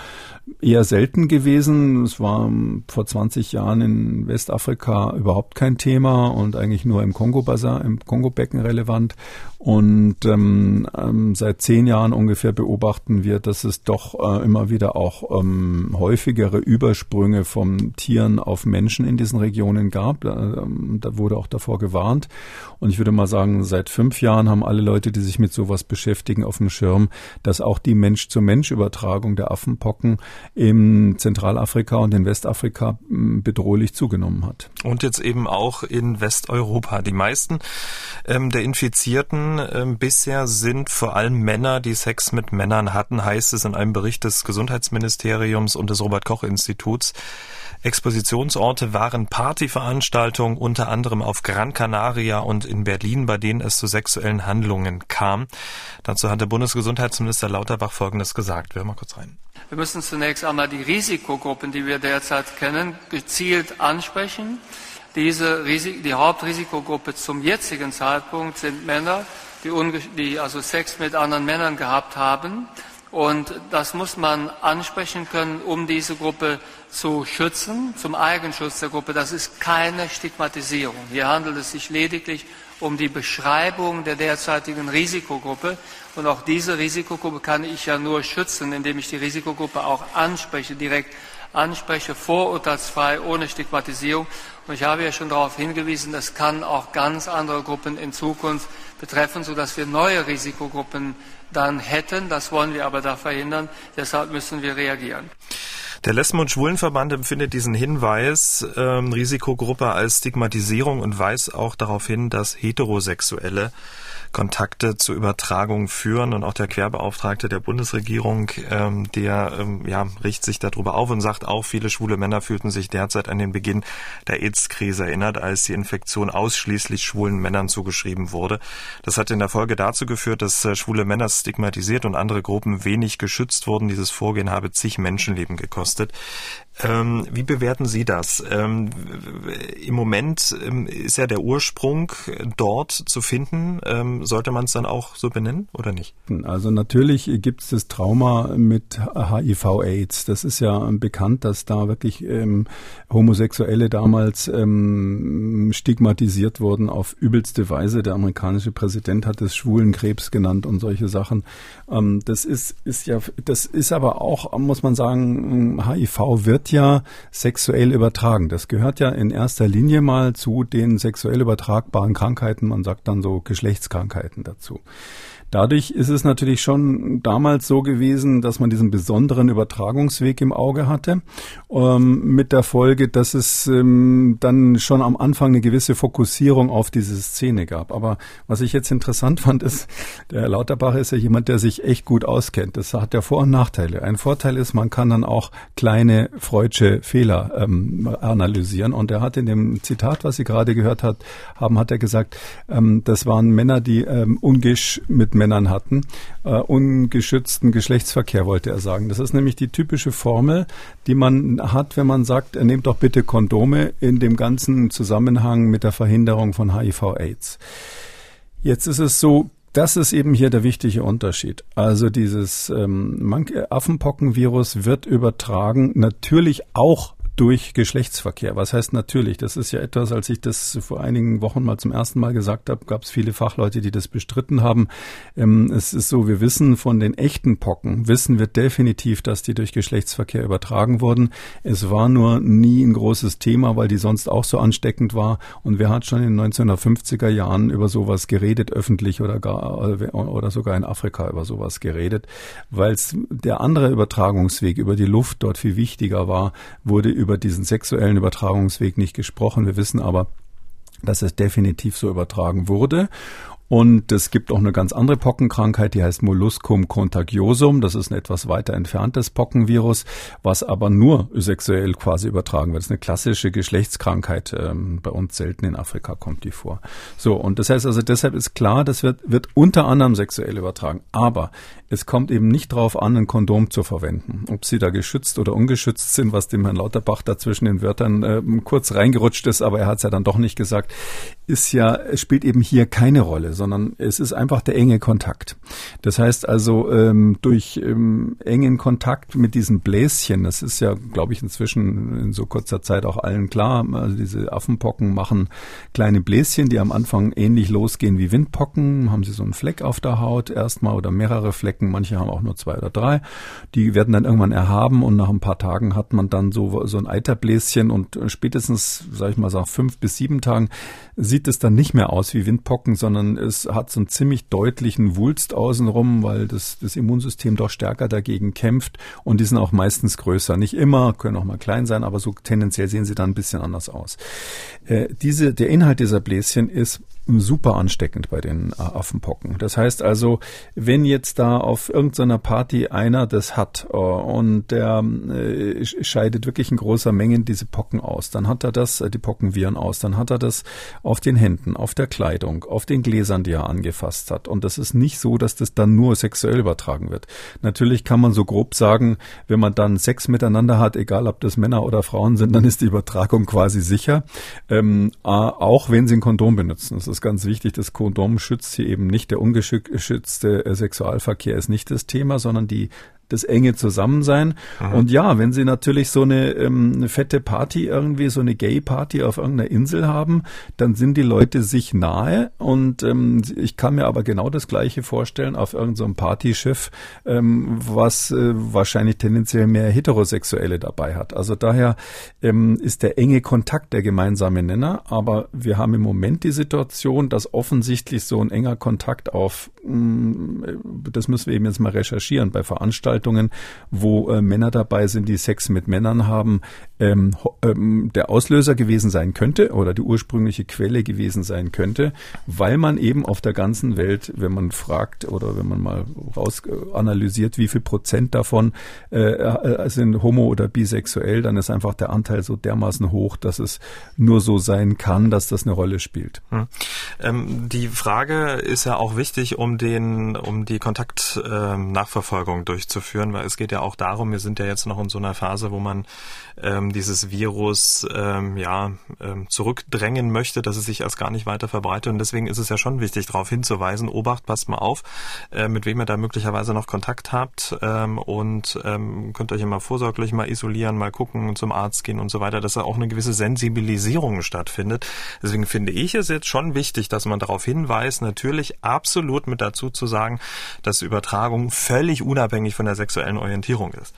eher selten gewesen. Es war ähm, vor 20 Jahren in Westafrika überhaupt kein Thema und eigentlich nur im Kongo-Basar, im Kongo-Becken relevant. Und ähm, ähm, seit zehn Jahren ungefähr beobachten wir, dass es doch äh, immer wieder auch ähm, häufigere Übersprünge von Tieren auf Menschen in diesen Regionen gab. Äh, da wurde auch davor gewarnt. Und ich würde mal sagen, seit fünf Jahren haben alle Leute, die sich mit sowas beschäftigen, auf dem Schirm, dass auch die Mensch-zu-Mensch-Übertragung der Affenpocken in Zentralafrika und in Westafrika hm, bedrohlich zugenommen hat. Und jetzt eben auch in Westeuropa. Die meisten ähm, der Infizierten ähm, bisher sind vor allem Männer, die Sex mit Männern hatten, heißt es in einem Bericht des Gesundheitsministeriums und des Robert Koch Instituts. Expositionsorte waren Partyveranstaltungen, unter anderem auf Gran Canaria und in Berlin, bei denen es zu sexuellen Handlungen kam. Dazu hat der Bundesgesundheitsminister Lauterbach Folgendes gesagt. Wir hören mal kurz rein. Wir müssen zunächst einmal die Risikogruppen, die wir derzeit kennen, gezielt ansprechen. Diese die Hauptrisikogruppe zum jetzigen Zeitpunkt sind Männer, die, die also Sex mit anderen Männern gehabt haben. Und das muss man ansprechen können, um diese Gruppe zu schützen, zum Eigenschutz der Gruppe. Das ist keine Stigmatisierung. Hier handelt es sich lediglich um die Beschreibung der derzeitigen Risikogruppe. Und auch diese Risikogruppe kann ich ja nur schützen, indem ich die Risikogruppe auch anspreche, direkt anspreche, vorurteilsfrei, ohne Stigmatisierung. Und ich habe ja schon darauf hingewiesen, das kann auch ganz andere Gruppen in Zukunft betreffen, sodass wir neue Risikogruppen dann hätten. Das wollen wir aber da verhindern. Deshalb müssen wir reagieren. Der Lesben- und Schwulenverband empfindet diesen Hinweis ähm, Risikogruppe als Stigmatisierung und weist auch darauf hin, dass Heterosexuelle Kontakte zur Übertragung führen. Und auch der Querbeauftragte der Bundesregierung, ähm, der ähm, ja, richtet sich darüber auf und sagt auch, viele schwule Männer fühlten sich derzeit an den Beginn der AIDS-Krise erinnert, als die Infektion ausschließlich schwulen Männern zugeschrieben wurde. Das hat in der Folge dazu geführt, dass äh, schwule Männer stigmatisiert und andere Gruppen wenig geschützt wurden. Dieses Vorgehen habe zig Menschenleben gekostet. Ähm, wie bewerten Sie das? Ähm, Im Moment ähm, ist ja der Ursprung dort zu finden. Ähm, sollte man es dann auch so benennen oder nicht? Also natürlich gibt es das Trauma mit HIV-AIDS. Das ist ja bekannt, dass da wirklich ähm, Homosexuelle damals ähm, stigmatisiert wurden auf übelste Weise. Der amerikanische Präsident hat es Schwulenkrebs genannt und solche Sachen. das ist, ist ja, das ist aber auch, muss man sagen, HIV wird wird ja sexuell übertragen. Das gehört ja in erster Linie mal zu den sexuell übertragbaren Krankheiten. Man sagt dann so Geschlechtskrankheiten dazu. Dadurch ist es natürlich schon damals so gewesen, dass man diesen besonderen Übertragungsweg im Auge hatte, ähm, mit der Folge, dass es ähm, dann schon am Anfang eine gewisse Fokussierung auf diese Szene gab. Aber was ich jetzt interessant fand, ist, der Herr Lauterbach ist ja jemand, der sich echt gut auskennt. Das hat ja Vor- und Nachteile. Ein Vorteil ist, man kann dann auch kleine freudsche Fehler ähm, analysieren. Und er hat in dem Zitat, was Sie gerade gehört hat, haben, hat er gesagt, ähm, das waren Männer, die ähm, ungesch mit Männern hatten. Äh, ungeschützten Geschlechtsverkehr wollte er sagen. Das ist nämlich die typische Formel, die man hat, wenn man sagt, nehmt doch bitte Kondome in dem ganzen Zusammenhang mit der Verhinderung von HIV-Aids. Jetzt ist es so, das ist eben hier der wichtige Unterschied. Also dieses ähm, Affenpockenvirus wird übertragen natürlich auch durch Geschlechtsverkehr. Was heißt natürlich? Das ist ja etwas, als ich das vor einigen Wochen mal zum ersten Mal gesagt habe, gab es viele Fachleute, die das bestritten haben. Ähm, es ist so, wir wissen von den echten Pocken, wissen wir definitiv, dass die durch Geschlechtsverkehr übertragen wurden. Es war nur nie ein großes Thema, weil die sonst auch so ansteckend war. Und wer hat schon in den 1950er Jahren über sowas geredet, öffentlich oder gar oder sogar in Afrika über sowas geredet, weil der andere Übertragungsweg über die Luft dort viel wichtiger war, wurde über diesen sexuellen Übertragungsweg nicht gesprochen. Wir wissen aber, dass es definitiv so übertragen wurde. Und es gibt auch eine ganz andere Pockenkrankheit, die heißt Molluscum contagiosum. Das ist ein etwas weiter entferntes Pockenvirus, was aber nur sexuell quasi übertragen wird. Das ist eine klassische Geschlechtskrankheit. Ähm, bei uns selten in Afrika kommt die vor. So, und das heißt also, deshalb ist klar, das wird, wird unter anderem sexuell übertragen. Aber es kommt eben nicht darauf an, ein Kondom zu verwenden. Ob sie da geschützt oder ungeschützt sind, was dem Herrn Lauterbach da zwischen den Wörtern äh, kurz reingerutscht ist, aber er hat es ja dann doch nicht gesagt, ist ja, spielt eben hier keine Rolle sondern es ist einfach der enge Kontakt. Das heißt also, ähm, durch ähm, engen Kontakt mit diesen Bläschen, das ist ja, glaube ich, inzwischen in so kurzer Zeit auch allen klar, also diese Affenpocken machen kleine Bläschen, die am Anfang ähnlich losgehen wie Windpocken, haben sie so einen Fleck auf der Haut erstmal oder mehrere Flecken, manche haben auch nur zwei oder drei. Die werden dann irgendwann erhaben und nach ein paar Tagen hat man dann so, so ein Eiterbläschen und spätestens, sage ich mal, nach fünf bis sieben Tagen sieht es dann nicht mehr aus wie Windpocken, sondern es hat so einen ziemlich deutlichen Wulst außenrum, weil das, das Immunsystem doch stärker dagegen kämpft und die sind auch meistens größer. Nicht immer, können auch mal klein sein, aber so tendenziell sehen sie dann ein bisschen anders aus. Äh, diese, der Inhalt dieser Bläschen ist super ansteckend bei den äh, Affenpocken. Das heißt also, wenn jetzt da auf irgendeiner Party einer das hat äh, und der äh, scheidet wirklich in großer Menge diese Pocken aus, dann hat er das, die Pockenviren aus, dann hat er das auf den Händen, auf der Kleidung, auf den Gläsern, die er angefasst hat. Und das ist nicht so, dass das dann nur sexuell übertragen wird. Natürlich kann man so grob sagen, wenn man dann Sex miteinander hat, egal ob das Männer oder Frauen sind, dann ist die Übertragung quasi sicher, ähm, auch wenn sie ein Kondom benutzen. Das ist ganz wichtig, das Kondom schützt hier eben nicht. Der ungeschützte äh, Sexualverkehr ist nicht das Thema, sondern die das enge Zusammensein. Aha. Und ja, wenn Sie natürlich so eine, ähm, eine fette Party irgendwie, so eine Gay-Party auf irgendeiner Insel haben, dann sind die Leute sich nahe. Und ähm, ich kann mir aber genau das Gleiche vorstellen auf irgendeinem so Partyschiff, ähm, was äh, wahrscheinlich tendenziell mehr Heterosexuelle dabei hat. Also daher ähm, ist der enge Kontakt der gemeinsame Nenner. Aber wir haben im Moment die Situation, dass offensichtlich so ein enger Kontakt auf, mh, mm, das müssen wir eben jetzt mal recherchieren, bei Veranstaltungen Veranstaltungen, wo äh, Männer dabei sind, die Sex mit Männern haben, ähm, ähm, der Auslöser gewesen sein könnte oder die ursprüngliche Quelle gewesen sein könnte, weil man eben auf der ganzen Welt, wenn man fragt oder wenn man mal raus äh, analysiert, wie viel Prozent davon äh, äh, sind homo oder bisexuell, dann ist einfach der Anteil so dermaßen hoch, dass es nur so sein kann, dass das eine Rolle spielt. Hm. Ähm, die Frage ist ja auch wichtig, um den, um die Kontaktnachverfolgung ähm, durchzuführen führen, weil es geht ja auch darum, wir sind ja jetzt noch in so einer Phase, wo man ähm, dieses Virus ähm, ja ähm, zurückdrängen möchte, dass es sich erst gar nicht weiter verbreitet. Und deswegen ist es ja schon wichtig, darauf hinzuweisen, Obacht, passt mal auf, äh, mit wem ihr da möglicherweise noch Kontakt habt ähm, und ähm, könnt euch immer vorsorglich mal isolieren, mal gucken, zum Arzt gehen und so weiter, dass da auch eine gewisse Sensibilisierung stattfindet. Deswegen finde ich es jetzt schon wichtig, dass man darauf hinweist, natürlich absolut mit dazu zu sagen, dass Übertragung völlig unabhängig von der sexuellen Orientierung ist.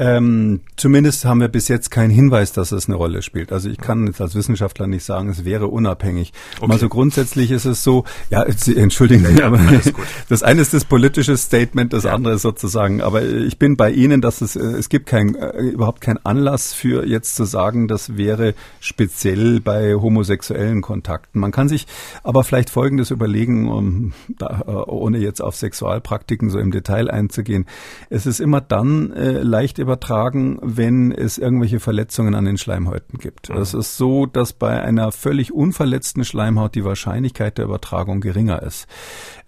Ähm, zumindest haben wir bis jetzt keinen Hinweis, dass es eine Rolle spielt. Also ich kann jetzt als Wissenschaftler nicht sagen, es wäre unabhängig. Okay. Also grundsätzlich ist es so, ja, entschuldigen Sie, aber das eine ist das politische Statement, das ja. andere ist sozusagen, aber ich bin bei Ihnen, dass es, äh, es gibt kein, äh, überhaupt keinen Anlass für jetzt zu sagen, das wäre speziell bei homosexuellen Kontakten. Man kann sich aber vielleicht Folgendes überlegen, um da, äh, ohne jetzt auf Sexualpraktiken so im Detail einzugehen. Es ist immer dann äh, leicht übertragen, wenn es irgendwelche Verletzungen an den Schleimhäuten gibt. Es ist so, dass bei einer völlig unverletzten Schleimhaut die Wahrscheinlichkeit der Übertragung geringer ist.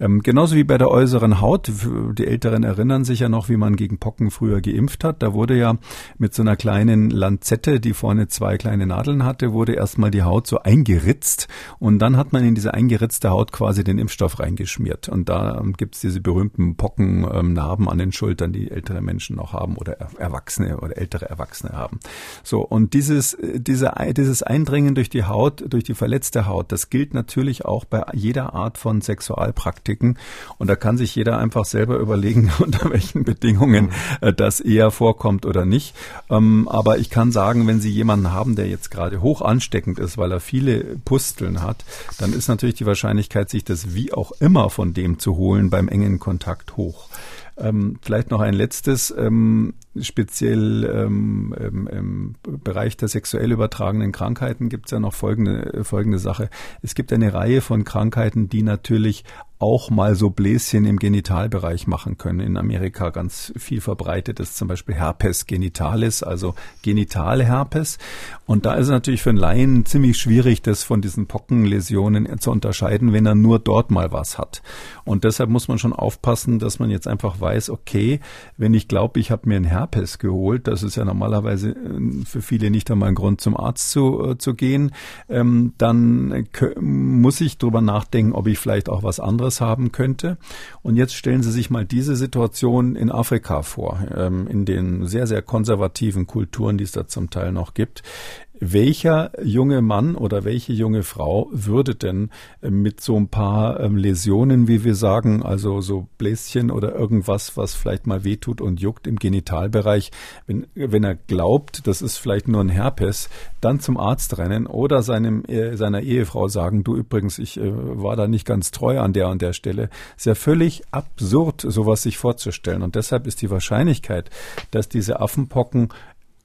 Ähm, genauso wie bei der äußeren Haut. Die Älteren erinnern sich ja noch, wie man gegen Pocken früher geimpft hat. Da wurde ja mit so einer kleinen Lanzette, die vorne zwei kleine Nadeln hatte, wurde erstmal die Haut so eingeritzt und dann hat man in diese eingeritzte Haut quasi den Impfstoff reingeschmiert. Und da ähm, gibt es diese berühmten Pockennarben ähm, an den Schultern, die ältere Menschen noch haben oder Erwachsene oder ältere Erwachsene haben. So, und dieses, diese, dieses Eindringen durch die Haut, durch die verletzte Haut, das gilt natürlich auch bei jeder Art von Sexualpraktiken. Und da kann sich jeder einfach selber überlegen, unter welchen Bedingungen äh, das eher vorkommt oder nicht. Ähm, aber ich kann sagen, wenn Sie jemanden haben, der jetzt gerade hoch ansteckend ist, weil er viele Pusteln hat, dann ist natürlich die Wahrscheinlichkeit, sich das wie auch immer von dem zu holen beim engen Kontakt hoch. Ähm, vielleicht noch ein letztes, ähm, speziell ähm, im, im Bereich der sexuell übertragenen Krankheiten gibt es ja noch folgende, folgende Sache. Es gibt eine Reihe von Krankheiten, die natürlich auch mal so Bläschen im Genitalbereich machen können. In Amerika ganz viel verbreitet ist zum Beispiel Herpes genitalis, also Genitalherpes. Und da ist es natürlich für einen Laien ziemlich schwierig, das von diesen Pockenläsionen zu unterscheiden, wenn er nur dort mal was hat. Und deshalb muss man schon aufpassen, dass man jetzt einfach weiß, okay, wenn ich glaube, ich habe mir einen Herpes geholt, das ist ja normalerweise äh, für viele nicht einmal ein Grund zum Arzt zu, äh, zu gehen, ähm, dann muss ich drüber nachdenken, ob ich vielleicht auch was anderes anderes haben könnte. Und jetzt stellen Sie sich mal diese Situation in Afrika vor, ähm, in den sehr, sehr konservativen Kulturen, die es da zum Teil noch gibt. Welcher junge Mann oder welche junge Frau würde denn äh, mit so ein paar ähm, Läsionen, wie wir sagen, also so Bläschen oder irgendwas, was vielleicht mal wehtut und juckt im Genitalbereich, wenn, wenn er glaubt, das ist vielleicht nur ein Herpes, dann zum Arzt rennen oder seinem, äh, seiner Ehefrau sagen, du übrigens, ich äh, war da nicht ganz treu an der und der Stelle. Ist ja völlig absurd, sowas sich vorzustellen. Und deshalb ist die Wahrscheinlichkeit, dass diese Affenpocken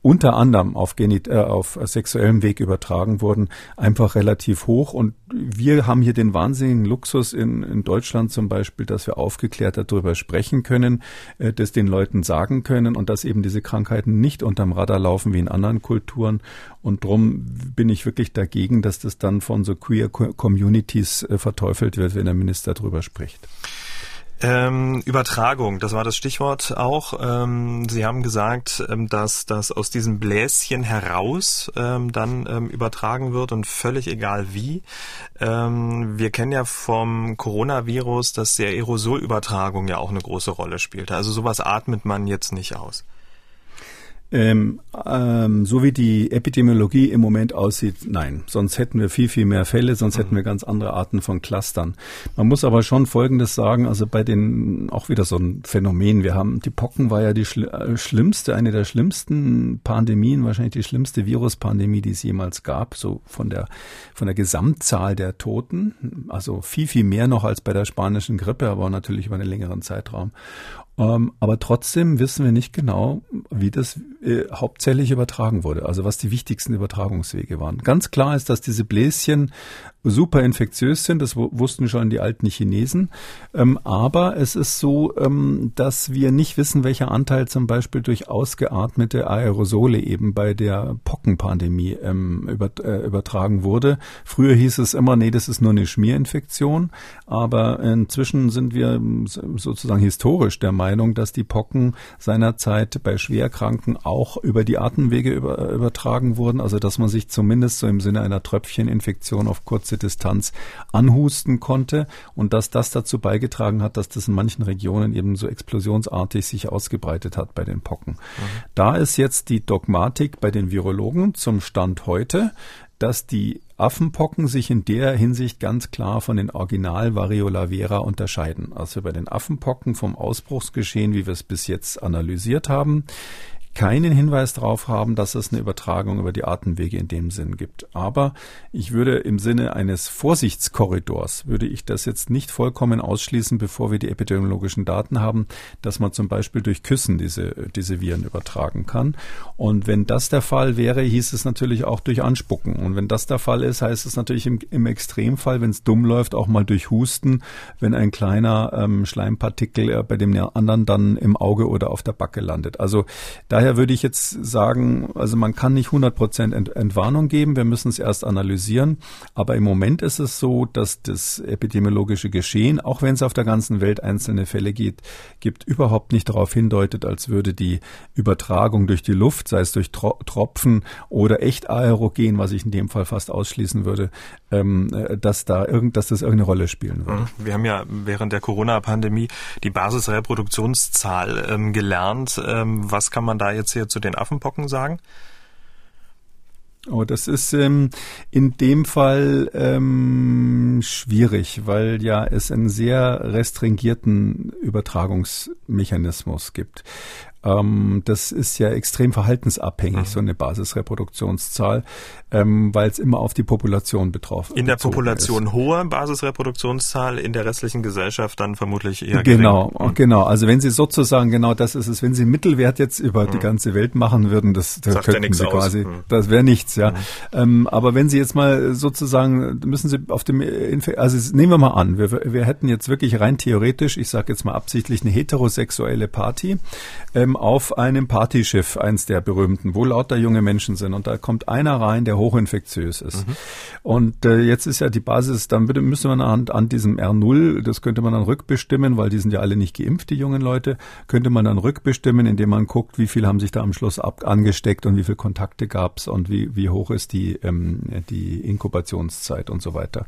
unter anderem auf, Genit äh, auf sexuellem Weg übertragen wurden, einfach relativ hoch. Und wir haben hier den wahnsinnigen Luxus in, in Deutschland zum Beispiel, dass wir aufgeklärt darüber sprechen können, äh, das den Leuten sagen können und dass eben diese Krankheiten nicht unterm Radar laufen wie in anderen Kulturen. Und drum bin ich wirklich dagegen, dass das dann von so queer Communities äh, verteufelt wird, wenn der Minister darüber spricht. Ähm, Übertragung, das war das Stichwort auch. Ähm, Sie haben gesagt, ähm, dass das aus diesem Bläschen heraus ähm, dann ähm, übertragen wird und völlig egal wie. Ähm, wir kennen ja vom Coronavirus, dass der Aerosolübertragung ja auch eine große Rolle spielte. Also sowas atmet man jetzt nicht aus. Ähm, ähm, so wie die Epidemiologie im Moment aussieht, nein. Sonst hätten wir viel, viel mehr Fälle, sonst mhm. hätten wir ganz andere Arten von Clustern. Man muss aber schon Folgendes sagen, also bei den, auch wieder so ein Phänomen. Wir haben, die Pocken war ja die schli äh, schlimmste, eine der schlimmsten Pandemien, wahrscheinlich die schlimmste Viruspandemie, die es jemals gab, so von der, von der Gesamtzahl der Toten. Also viel, viel mehr noch als bei der spanischen Grippe, aber natürlich über einen längeren Zeitraum. Ähm, aber trotzdem wissen wir nicht genau, wie das äh, hauptsächlich übertragen wurde, also was die wichtigsten Übertragungswege waren. Ganz klar ist, dass diese Bläschen super infektiös sind, das wussten schon die alten Chinesen. Ähm, aber es ist so, ähm, dass wir nicht wissen, welcher Anteil zum Beispiel durch ausgeatmete Aerosole eben bei der Pockenpandemie ähm, über, äh, übertragen wurde. Früher hieß es immer, nee, das ist nur eine Schmierinfektion. Aber inzwischen sind wir sozusagen historisch der Meinung, dass die Pocken seinerzeit bei Schwerkranken auch über die Atemwege über, übertragen wurden. Also dass man sich zumindest so im Sinne einer Tröpfcheninfektion auf kurze kurze Distanz anhusten konnte und dass das dazu beigetragen hat, dass das in manchen Regionen eben so explosionsartig sich ausgebreitet hat bei den Pocken. Mhm. Da ist jetzt die Dogmatik bei den Virologen zum Stand heute, dass die Affenpocken sich in der Hinsicht ganz klar von den Original Variola vera unterscheiden. Also bei den Affenpocken vom Ausbruchsgeschehen, wie wir es bis jetzt analysiert haben, keinen Hinweis darauf haben, dass es eine Übertragung über die Atemwege in dem Sinn gibt. Aber ich würde im Sinne eines Vorsichtskorridors, würde ich das jetzt nicht vollkommen ausschließen, bevor wir die epidemiologischen Daten haben, dass man zum Beispiel durch Küssen diese, diese Viren übertragen kann. Und wenn das der Fall wäre, hieß es natürlich auch durch Anspucken. Und wenn das der Fall ist, heißt es natürlich im, im Extremfall, wenn es dumm läuft, auch mal durch Husten, wenn ein kleiner ähm, Schleimpartikel äh, bei dem anderen dann im Auge oder auf der Backe landet. Also daher daher würde ich jetzt sagen, also man kann nicht 100 Prozent Entwarnung geben. Wir müssen es erst analysieren. Aber im Moment ist es so, dass das epidemiologische Geschehen, auch wenn es auf der ganzen Welt einzelne Fälle gibt, gibt überhaupt nicht darauf hindeutet, als würde die Übertragung durch die Luft, sei es durch Tropfen oder echt aerogen, was ich in dem Fall fast ausschließen würde, ähm, äh, dass da irgend, dass das irgendeine Rolle spielen würde. Mhm. Wir haben ja während der Corona-Pandemie die Basisreproduktionszahl ähm, gelernt. Ähm, was kann man da jetzt hier zu den Affenpocken sagen? Oh, das ist ähm, in dem Fall ähm, schwierig, weil ja es einen sehr restringierten Übertragungsmechanismus gibt. Ähm, das ist ja extrem verhaltensabhängig, mhm. so eine Basisreproduktionszahl, ähm, weil es immer auf die Population betroffen In der Population ist. hohe Basisreproduktionszahl, in der restlichen Gesellschaft dann vermutlich eher Genau, gering. genau. Also wenn Sie sozusagen, genau das ist es, wenn Sie Mittelwert jetzt über mhm. die ganze Welt machen würden, das, das könnten Sie quasi, mhm. das wäre nichts, ja. Mhm. Ähm, aber wenn Sie jetzt mal sozusagen, müssen Sie auf dem, also nehmen wir mal an, wir, wir hätten jetzt wirklich rein theoretisch, ich sage jetzt mal absichtlich, eine heterosexuelle Party, ähm, auf einem Partyschiff, eins der berühmten, wo lauter junge Menschen sind. Und da kommt einer rein, der hochinfektiös ist. Mhm. Und äh, jetzt ist ja die Basis, dann würde, müsste man an, an diesem R0, das könnte man dann rückbestimmen, weil die sind ja alle nicht geimpft, die jungen Leute, könnte man dann rückbestimmen, indem man guckt, wie viel haben sich da am Schluss ab, angesteckt und wie viele Kontakte gab's und wie, wie hoch ist die, ähm, die Inkubationszeit und so weiter.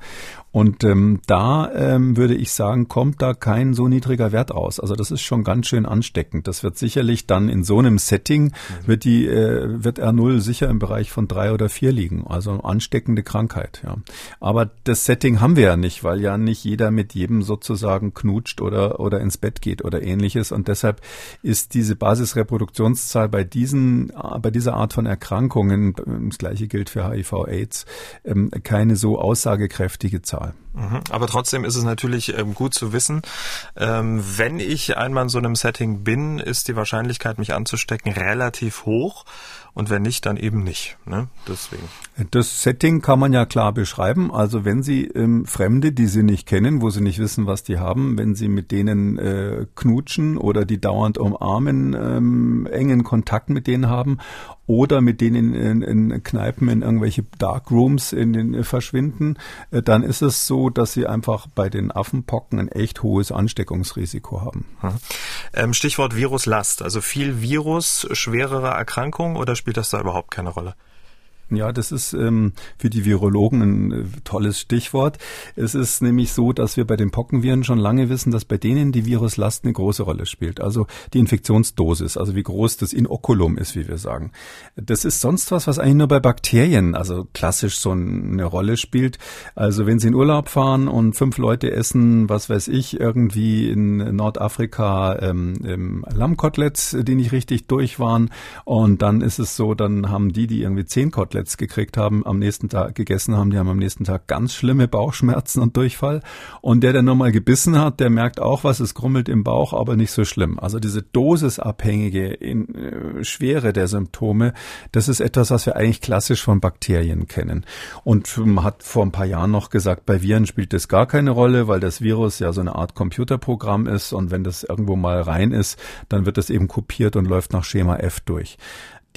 Und ähm, da ähm, würde ich sagen, kommt da kein so niedriger Wert raus. Also das ist schon ganz schön ansteckend. Das wird sicherlich sicherlich dann in so einem Setting mhm. wird die äh, wird R0 sicher im Bereich von drei oder vier liegen, also ansteckende Krankheit. Ja. Aber das Setting haben wir ja nicht, weil ja nicht jeder mit jedem sozusagen knutscht oder oder ins Bett geht oder ähnliches und deshalb ist diese Basisreproduktionszahl bei diesen bei dieser Art von Erkrankungen, das gleiche gilt für HIV/AIDS, ähm, keine so aussagekräftige Zahl. Mhm. Aber trotzdem ist es natürlich ähm, gut zu wissen, ähm, wenn ich einmal in so einem Setting bin, ist die Wahrscheinlichkeit, mich anzustecken, relativ hoch. Und wenn nicht, dann eben nicht. Ne? Deswegen. Das Setting kann man ja klar beschreiben. Also wenn Sie ähm, Fremde, die Sie nicht kennen, wo Sie nicht wissen, was die haben, wenn Sie mit denen äh, knutschen oder die dauernd umarmen, ähm, engen Kontakt mit denen haben oder mit denen in, in Kneipen in irgendwelche Darkrooms in den, äh, verschwinden, äh, dann ist es so, dass sie einfach bei den Affenpocken ein echt hohes Ansteckungsrisiko haben. Ähm, Stichwort Viruslast, also viel Virus, schwerere Erkrankungen oder spielt das da überhaupt keine Rolle? Ja, das ist ähm, für die Virologen ein äh, tolles Stichwort. Es ist nämlich so, dass wir bei den Pockenviren schon lange wissen, dass bei denen die Viruslast eine große Rolle spielt. Also die Infektionsdosis, also wie groß das Inokulum ist, wie wir sagen. Das ist sonst was, was eigentlich nur bei Bakterien, also klassisch so eine Rolle spielt. Also wenn Sie in Urlaub fahren und fünf Leute essen, was weiß ich, irgendwie in Nordafrika ähm, Lammkoteletts, die nicht richtig durch waren, und dann ist es so, dann haben die, die irgendwie zehn Koteletts Koteletts gekriegt haben, am nächsten Tag gegessen haben, die haben am nächsten Tag ganz schlimme Bauchschmerzen und Durchfall. Und der, der nochmal gebissen hat, der merkt auch was, es grummelt im Bauch, aber nicht so schlimm. Also diese dosisabhängige in, äh, Schwere der Symptome, das ist etwas, was wir eigentlich klassisch von Bakterien kennen. Und man hat vor ein paar Jahren noch gesagt, bei Viren spielt das gar keine Rolle, weil das Virus ja so eine Art Computerprogramm ist und wenn das irgendwo mal rein ist, dann wird das eben kopiert und läuft nach Schema F durch.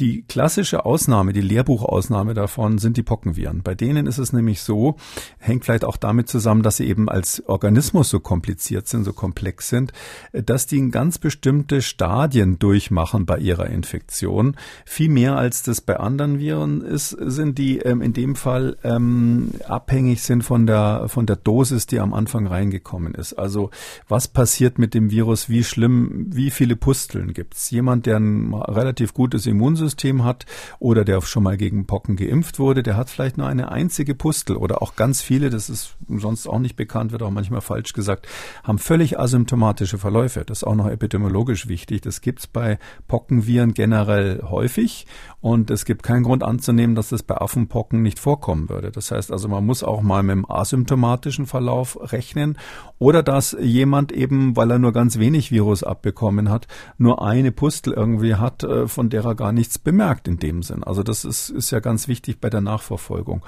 Die klassische Ausnahme, die Lehrbuchausnahme davon sind die Pockenviren. Bei denen ist es nämlich so, hängt vielleicht auch damit zusammen, dass sie eben als Organismus so kompliziert sind, so komplex sind, dass die ganz bestimmte Stadien durchmachen bei ihrer Infektion. Viel mehr als das bei anderen Viren ist, sind die ähm, in dem Fall ähm, abhängig sind von der, von der Dosis, die am Anfang reingekommen ist. Also was passiert mit dem Virus, wie schlimm, wie viele Pusteln gibt's? Jemand, der ein relativ gutes Immunsystem Immunsystem hat oder der schon mal gegen Pocken geimpft wurde, der hat vielleicht nur eine einzige Pustel oder auch ganz viele, das ist sonst auch nicht bekannt, wird auch manchmal falsch gesagt, haben völlig asymptomatische Verläufe. Das ist auch noch epidemiologisch wichtig. Das gibt's bei Pockenviren generell häufig Und es gibt keinen Grund anzunehmen, dass das bei Affenpocken nicht vorkommen würde. Das heißt also, man muss auch mal mit dem asymptomatischen Verlauf rechnen oder dass jemand eben, weil er nur ganz wenig Virus abbekommen hat, nur eine Pustel irgendwie hat, äh, von der er gar nichts bemerkt in dem Sinn. Also das ist, ist ja ganz wichtig bei der Nachverfolgung.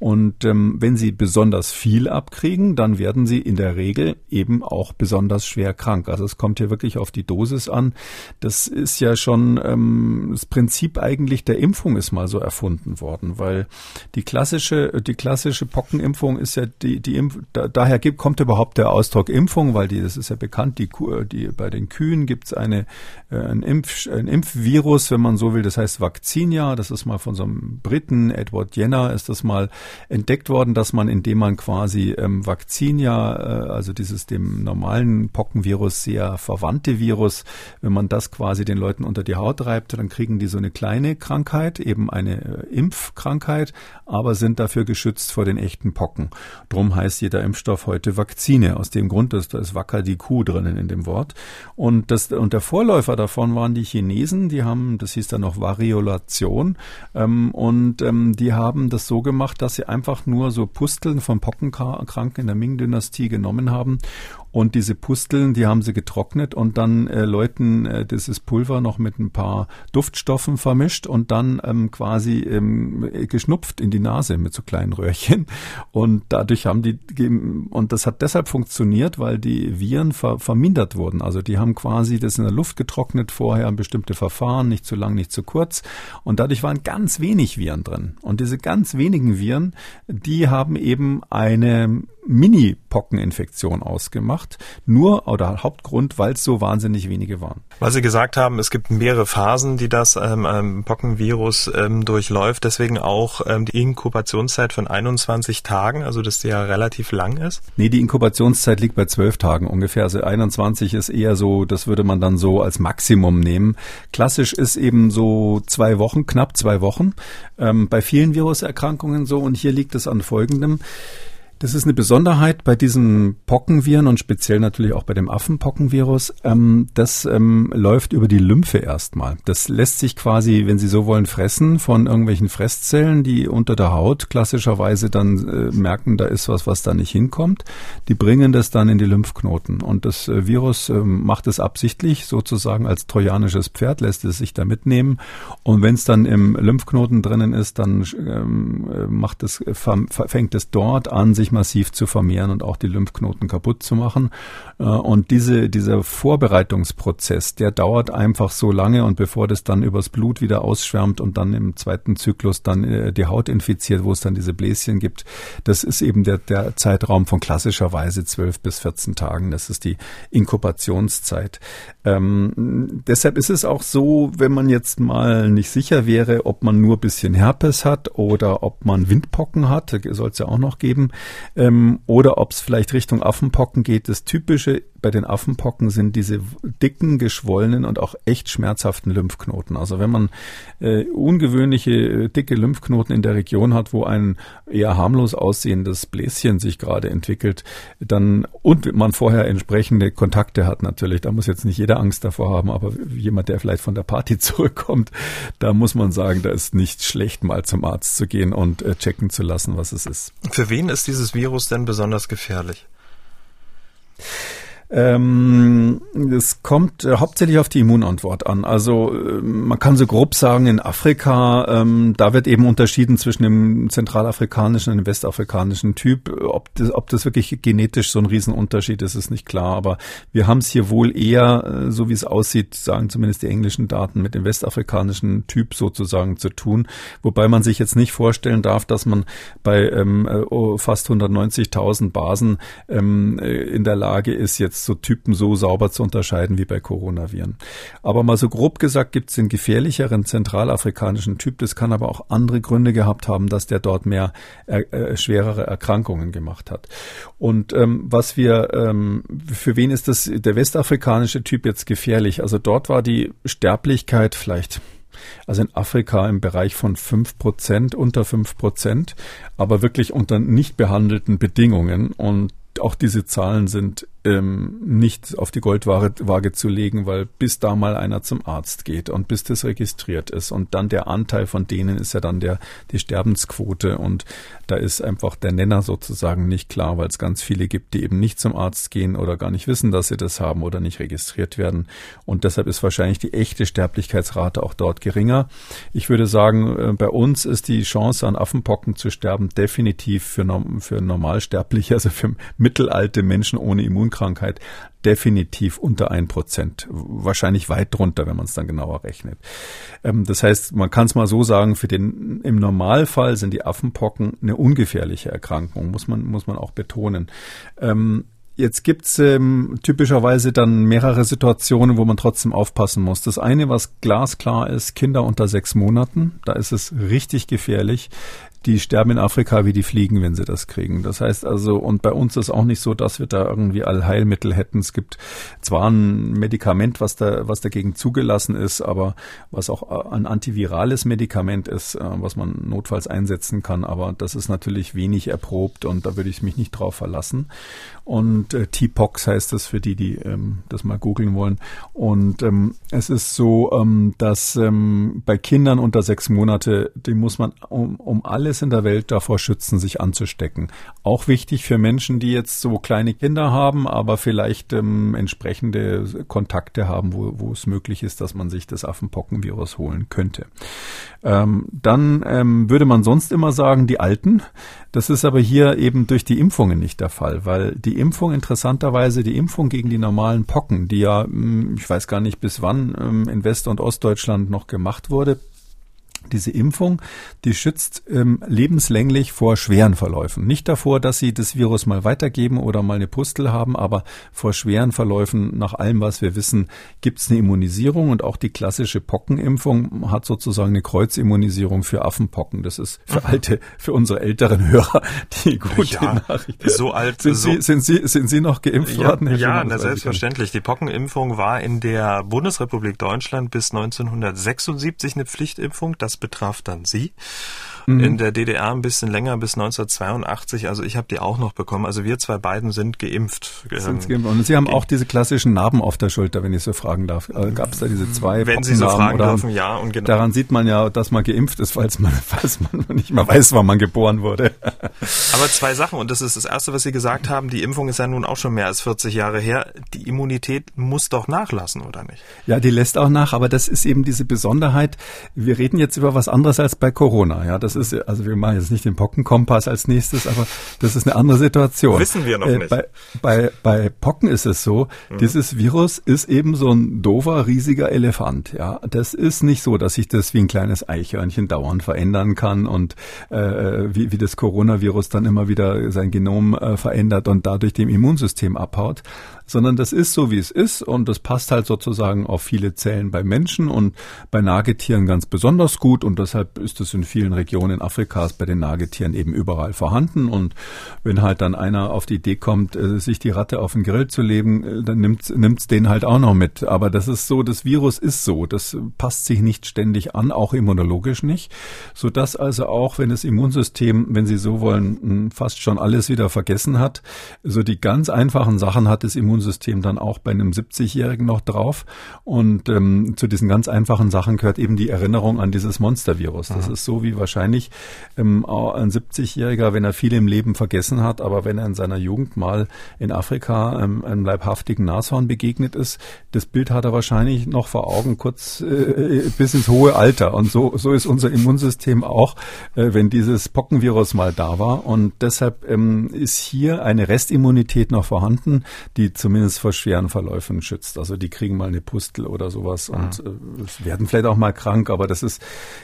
Und ähm, wenn Sie besonders viel abkriegen, dann werden Sie in der Regel eben auch besonders schwer krank. Also es kommt hier wirklich auf die Dosis an. Das ist ja schon ähm, das Prinzip eigentlich der Impfung ist mal so erfunden worden, weil die klassische die klassische Pockenimpfung ist ja die die Impf da, daher gibt, kommt überhaupt der Ausdruck Impfung, weil die das ist ja bekannt, die, die bei den Kühen gibt es eine äh, ein, Impf, ein Impfvirus, wenn man so will, das heißt Vaccinia, das ist mal von so einem Briten Edward Jenner ist das mal entdeckt worden, dass man indem man quasi ähm, Vaccinia, äh, also dieses dem normalen Pockenvirus sehr verwandte Virus, wenn man das quasi den Leuten unter die Haut reibt, dann kriegen die so eine kleine Krankheit, eben eine äh, Impfkrankheit, aber sind dafür geschützt vor den echten Pocken. Drum heißt jeder Impfstoff heute Vakzine. Aus dem Grund, dass da ist Wacker die Kuh drinnen in dem Wort. Und das, und der Vorläufer davon waren die Chinesen, die haben, das hieß dann noch Variolation, ähm, und ähm, die haben das so gemacht, dass sie einfach nur so Pusteln von Pockenkranken in der Ming-Dynastie genommen haben und diese Pusteln, die haben sie getrocknet und dann äh, Leuten äh, dieses Pulver noch mit ein paar Duftstoffen vermischt und dann ähm, quasi ähm, geschnupft in die Nase mit so kleinen Röhrchen. Und dadurch haben die, und das hat deshalb funktioniert, weil die Viren ver, vermindert wurden. Also die haben quasi das in der Luft getrocknet vorher, bestimmte Verfahren, nicht zu lang, nicht zu kurz. Und dadurch waren ganz wenig Viren drin. Und diese ganz wenigen Viren, die haben eben eine Mini-Pockeninfektion ausgemacht. Nur oder Hauptgrund, weil es so wahnsinnig wenige waren. Weil Sie gesagt haben, es gibt mehrere Phasen, die das ähm, ähm, Pockenvirus ähm, durchläuft. Deswegen auch ähm, die Inkubationszeit von 21 Tagen, also dass die ja relativ lang ist. Nee, die Inkubationszeit liegt bei 12 Tagen ungefähr. Also 21 ist eher so, das würde man dann so als Maximum nehmen. Klassisch ist eben so zwei Wochen, knapp zwei Wochen. Ähm, bei vielen Viruserkrankungen so. Und hier liegt es an folgendem. Das ist eine Besonderheit bei diesen Pockenviren und speziell natürlich auch bei dem Affenpockenvirus. Ähm, das ähm, läuft über die Lymphe erstmal. Das lässt sich quasi, wenn Sie so wollen, fressen von irgendwelchen Fresszellen, die unter der Haut klassischerweise dann äh, merken, da ist was, was da nicht hinkommt. Die bringen das dann in die Lymphknoten. Und das äh, Virus äh, macht es absichtlich, sozusagen als trojanisches Pferd, lässt es sich da mitnehmen. Und wenn es dann im Lymphknoten drinnen ist, dann ähm, äh, macht es, fängt es dort an, sich sich massiv zu vermehren und auch die Lymphknoten kaputt zu machen. Äh, und diese, dieser Vorbereitungsprozess, der dauert einfach so lange und bevor das dann übers Blut wieder ausschwärmt und dann im zweiten Zyklus dann äh, die Haut infiziert, wo es dann diese Bläschen gibt, das ist eben der, der Zeitraum von klassischerweise 12 bis 14 Tagen. Das ist die Inkubationszeit. Ähm, deshalb ist es auch so, wenn man jetzt mal nicht sicher wäre, ob man nur bisschen Herpes hat oder ob man Windpocken hat, soll es ja auch noch geben, ähm, oder ob es vielleicht Richtung Affenpocken geht. Das Typische bei den Affenpocken sind diese dicken, geschwollenen und auch echt schmerzhaften Lymphknoten. Also wenn man äh, ungewöhnliche, äh, dicke Lymphknoten in der Region hat, wo ein eher harmlos aussehendes Bläschen sich gerade entwickelt, dann und man vorher entsprechende Kontakte hat natürlich, da muss jetzt nicht jeder Angst davor haben, aber jemand, der vielleicht von der Party zurückkommt, da muss man sagen, da ist nicht schlecht, mal zum Arzt zu gehen und äh, checken zu lassen, was es ist. Für wen ist dieses Virus denn besonders gefährlich? Ähm, es kommt äh, hauptsächlich auf die Immunantwort an. Also äh, man kann so grob sagen, in Afrika, ähm, da wird eben unterschieden zwischen dem zentralafrikanischen und dem westafrikanischen Typ. Ob das, ob das wirklich genetisch so ein Riesenunterschied ist, ist nicht klar. Aber wir haben es hier wohl eher, äh, so wie es aussieht, sagen zumindest die englischen Daten, mit dem westafrikanischen Typ sozusagen zu tun. Wobei man sich jetzt nicht vorstellen darf, dass man bei ähm, äh, oh, fast 190.000 Basen ähm, äh, in der Lage ist, jetzt jetzt so Typen so sauber zu unterscheiden wie bei Coronaviren. Aber mal so grob gesagt gibt es den gefährlicheren zentralafrikanischen Typ. Das kann aber auch andere Gründe gehabt haben, dass der dort mehr äh, äh, schwerere Erkrankungen gemacht hat. Und ähm, was wir, ähm, für wen ist das der westafrikanische Typ jetzt gefährlich? Also dort war die Sterblichkeit vielleicht also in Afrika im Bereich von fünf Prozent, unter fünf Prozent, aber wirklich unter nicht behandelten Bedingungen. Und auch diese Zahlen sind ähm, nicht auf die Goldwaage zu legen, weil bis da mal einer zum Arzt geht und bis das registriert ist. Und dann der Anteil von denen ist ja dann der die Sterbensquote. Und da ist einfach der Nenner sozusagen nicht klar, weil es ganz viele gibt, die eben nicht zum Arzt gehen oder gar nicht wissen, dass sie das haben oder nicht registriert werden. Und deshalb ist wahrscheinlich die echte Sterblichkeitsrate auch dort geringer. Ich würde sagen, äh, bei uns ist die Chance an Affenpocken zu sterben definitiv für, für Normalsterbliche, also für mittelalte Menschen ohne Immunkrankheit Lungenkrankheit definitiv unter ein Prozent, wahrscheinlich weit drunter, wenn man es dann genauer rechnet. Ähm, das heißt, man kann es mal so sagen, für den im Normalfall sind die Affenpocken eine ungefährliche Erkrankung, muss man muss man auch betonen. Ähm, Jetzt gibt's ähm, typischerweise dann mehrere Situationen, wo man trotzdem aufpassen muss. Das eine, was glasklar ist, Kinder unter sechs Monaten, da ist es richtig gefährlich die sterben in Afrika wie die Fliegen, wenn sie das kriegen. Das heißt also, und bei uns ist auch nicht so, dass wir da irgendwie Allheilmittel hätten. Es gibt zwar ein Medikament, was da, was dagegen zugelassen ist, aber was auch ein antivirales Medikament ist, äh, was man notfalls einsetzen kann, aber das ist natürlich wenig erprobt und da würde ich mich nicht drauf verlassen. Und äh, T-Pox heißt das für die, die ähm, das mal googeln wollen. Und ähm, es ist so, ähm, dass ähm, bei Kindern unter sechs Monate, die muss man um, um alles alles in der Welt davor schützen, sich anzustecken. Auch wichtig für Menschen, die jetzt so kleine Kinder haben, aber vielleicht ähm, entsprechende Kontakte haben, wo, wo es möglich ist, dass man sich das Affenpockenvirus holen könnte. Ähm, dann ähm, würde man sonst immer sagen, die Alten. Das ist aber hier eben durch die Impfungen nicht der Fall, weil die Impfung interessanterweise, die Impfung gegen die normalen Pocken, die ja, hm, ich weiß gar nicht bis wann ähm, in West- und Ostdeutschland noch gemacht wurde, diese Impfung, die schützt ähm, lebenslänglich vor schweren Verläufen. Nicht davor, dass sie das Virus mal weitergeben oder mal eine Pustel haben, aber vor schweren Verläufen, nach allem, was wir wissen, gibt es eine Immunisierung und auch die klassische Pockenimpfung hat sozusagen eine Kreuzimmunisierung für Affenpocken. Das ist für alte, für unsere älteren Hörer die gute ja, Nachricht. So alt sind so Sie, sind Sie, sind Sie noch geimpft ja, worden? Herr ja, na, selbstverständlich. Die Pockenimpfung war in der Bundesrepublik Deutschland bis 1976 eine Pflichtimpfung. Das betraf dann sie. Mhm. In der DDR ein bisschen länger bis 1982. Also ich habe die auch noch bekommen. Also wir zwei beiden sind geimpft. Sind geimpft. Und Sie haben auch diese klassischen Narben auf der Schulter, wenn ich so fragen darf. Äh, Gab es da diese zwei Wenn Sie so fragen dürfen, ja. Und genau. Daran sieht man ja, dass man geimpft ist, falls man, falls man nicht mehr weiß, wann man geboren wurde. Aber zwei Sachen. Und das ist das Erste, was Sie gesagt haben. Die Impfung ist ja nun auch schon mehr als 40 Jahre her. Die Immunität muss doch nachlassen, oder nicht? Ja, die lässt auch nach. Aber das ist eben diese Besonderheit. Wir reden jetzt über was anderes als bei Corona. Ja, das ist, also wir machen jetzt nicht den Pockenkompass als nächstes, aber das ist eine andere Situation. Wissen wir noch äh, nicht. Bei, bei, bei Pocken ist es so, mhm. dieses Virus ist eben so ein doofer, riesiger Elefant. Ja, das ist nicht so, dass sich das wie ein kleines Eichhörnchen dauernd verändern kann und äh, wie, wie das Coronavirus dann immer wieder sein Genom äh, verändert und dadurch dem Immunsystem abhaut, sondern das ist so, wie es ist und das passt halt sozusagen auf viele Zellen bei Menschen und bei Nagetieren ganz besonders gut und deshalb ist es in vielen Regionen Afrikas bei den Nagetieren eben überall vorhanden und wenn halt dann einer auf die Idee kommt, äh, sich die Ratte auf den Grill zu legen, äh, dann nimmt nimmt's den halt auch noch mit. Aber das ist so, das Virus ist so, das passt sich nicht ständig an, auch immunologisch nicht, so dass also auch, wenn das Immunsystem, wenn Sie so wollen, fast schon alles wieder vergessen hat, so die ganz einfachen Sachen hat das Immunsystem Immunsystem dann auch bei einem 70-Jährigen noch drauf. Und ähm, zu diesen ganz einfachen Sachen gehört eben die Erinnerung an dieses Monstervirus. Das Aha. ist so wie wahrscheinlich ähm, ein 70-Jähriger, wenn er viel im Leben vergessen hat, aber wenn er in seiner Jugend mal in Afrika ähm, einem leibhaftigen Nashorn begegnet ist, das Bild hat er wahrscheinlich noch vor Augen kurz äh, bis ins hohe Alter. Und so, so ist unser Immunsystem auch, äh, wenn dieses Pockenvirus mal da war. Und deshalb ähm, ist hier eine Restimmunität noch vorhanden, die zu zumindest vor schweren Verläufen schützt. Also die kriegen mal eine Pustel oder sowas mhm. und äh, werden vielleicht auch mal krank, aber das ist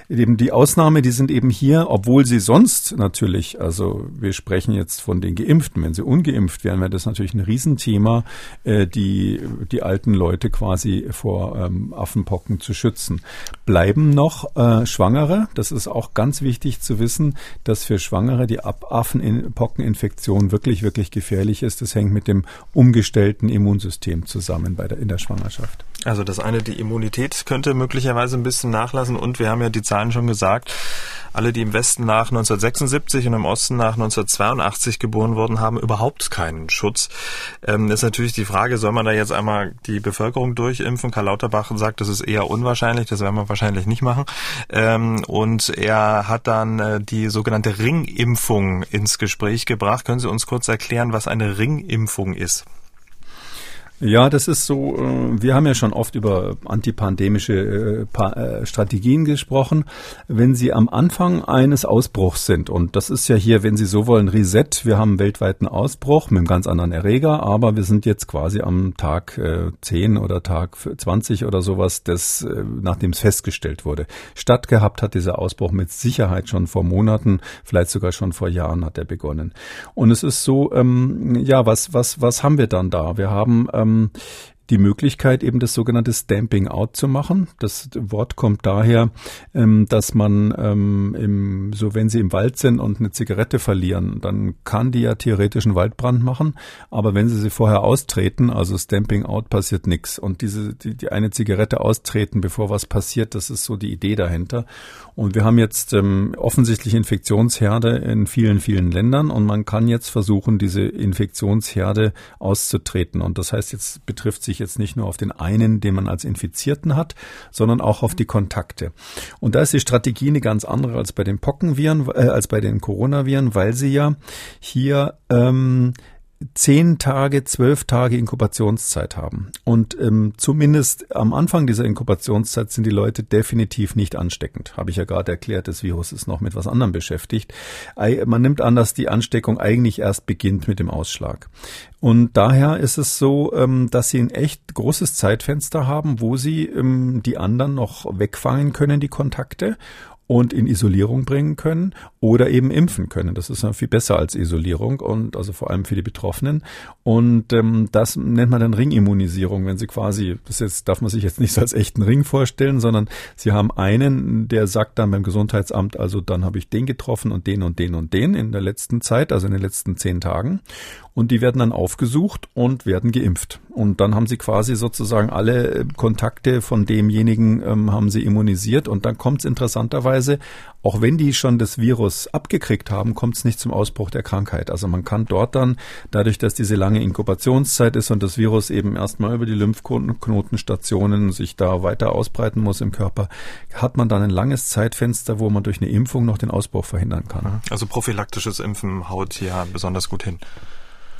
eben die Ausnahme, die sind eben hier, obwohl sie sonst natürlich, also wir sprechen jetzt von den Geimpften, wenn sie ungeimpft wären, wäre das natürlich ein Riesenthema, äh, die, die alten Leute quasi vor ähm, Affenpocken zu schützen. Bleiben noch äh, Schwangere, das ist auch ganz wichtig zu wissen, dass für Schwangere die Affenpockeninfektion wirklich, wirklich gefährlich ist. Das hängt mit dem umgestellten Immunsystem zusammen bei der, in der Schwangerschaft. Also das eine, die Immunität könnte möglicherweise ein bisschen nachlassen und wir haben ja die Zahlen schon gesagt, alle, die im Westen nach 1976 und im Osten nach 1982 geboren wurden, haben überhaupt keinen Schutz. Ähm, ist natürlich die Frage, soll man da jetzt einmal die Bevölkerung durchimpfen? Karl Lauterbach sagt, das ist eher unwahrscheinlich, das werden wir wahrscheinlich nicht machen. Ähm, und er hat dann äh, die sogenannte Ringimpfung ins Gespräch gebracht. Können Sie uns kurz erklären, was eine Ringimpfung ist? Ja, das ist so, äh, wir haben ja schon oft über antipandemische äh, äh, Strategien gesprochen. Wenn Sie am Anfang eines Ausbruchs sind, und das ist ja hier, wenn Sie so wollen, Reset, wir haben weltweiten Ausbruch mit einem ganz anderen Erreger, aber wir sind jetzt quasi am Tag 10 oder Tag 20 oder sowas, das, nachdem es festgestellt wurde. Stattgehabt hat dieser Ausbruch mit Sicherheit schon vor Monaten, vielleicht sogar schon vor Jahren hat er begonnen. Und es ist so, ähm, ja, was, was, was haben wir dann da? Wir haben ähm, ähm, die Möglichkeit, eben das sogenannte Stamping Out zu machen. Das Wort kommt daher, ähm, dass man ähm, im, so wenn Sie im Wald sind und eine Zigarette verlieren, dann kann die ja theoretisch einen Waldbrand machen, aber wenn Sie sie vorher austreten, also Stamping Out, passiert nichts. Und diese die, die eine Zigarette austreten, bevor was passiert, das ist so die Idee dahinter. Und wir haben jetzt ähm, offensichtlich Infektionsherde in vielen, vielen Ländern und man kann jetzt versuchen, diese Infektionsherde auszutreten. Und das heißt, jetzt betrifft sich jetzt nicht nur auf den einen, den man als Infizierten hat, sondern auch auf die Kontakte. Und da ist die Strategie eine ganz andere als bei den Pockenviren, äh, als bei den Coronaviren, weil sie ja hier ähm, zehn Tage, zwölf Tage Inkubationszeit haben. Und ähm, zumindest am Anfang dieser Inkubationszeit sind die Leute definitiv nicht ansteckend. Habe ich ja gerade erklärt, das Virus ist noch mit was anderem beschäftigt. Man nimmt an, dass die Ansteckung eigentlich erst beginnt mit dem Ausschlag. Und daher ist es so, ähm, dass sie ein echt großes Zeitfenster haben, wo sie ähm, die anderen noch wegfangen können, die Kontakte und in Isolierung bringen können oder eben impfen können. Das ist ja viel besser als Isolierung und also vor allem für die Betroffenen. Und ähm, das nennt man dann Ringimmunisierung, wenn Sie quasi, das jetzt darf man sich jetzt nicht so als echten Ring vorstellen, sondern Sie haben einen, der sagt dann beim Gesundheitsamt, also dann habe ich den getroffen und den und den und den in der letzten Zeit, also in den letzten zehn Tagen. Und die werden dann aufgesucht und werden geimpft. Und dann haben sie quasi sozusagen alle äh, Kontakte von demjenigen ähm, haben sie immunisiert. Und dann kommt es interessanterweise, auch wenn die schon das Virus abgekriegt haben, kommt es nicht zum Ausbruch der Krankheit. Also man kann dort dann, dadurch, dass diese lange Inkubationszeit ist und das Virus eben erstmal über die Lymphknotenstationen sich da weiter ausbreiten muss im Körper, hat man dann ein langes Zeitfenster, wo man durch eine Impfung noch den Ausbruch verhindern kann. Also prophylaktisches Impfen haut hier besonders gut hin.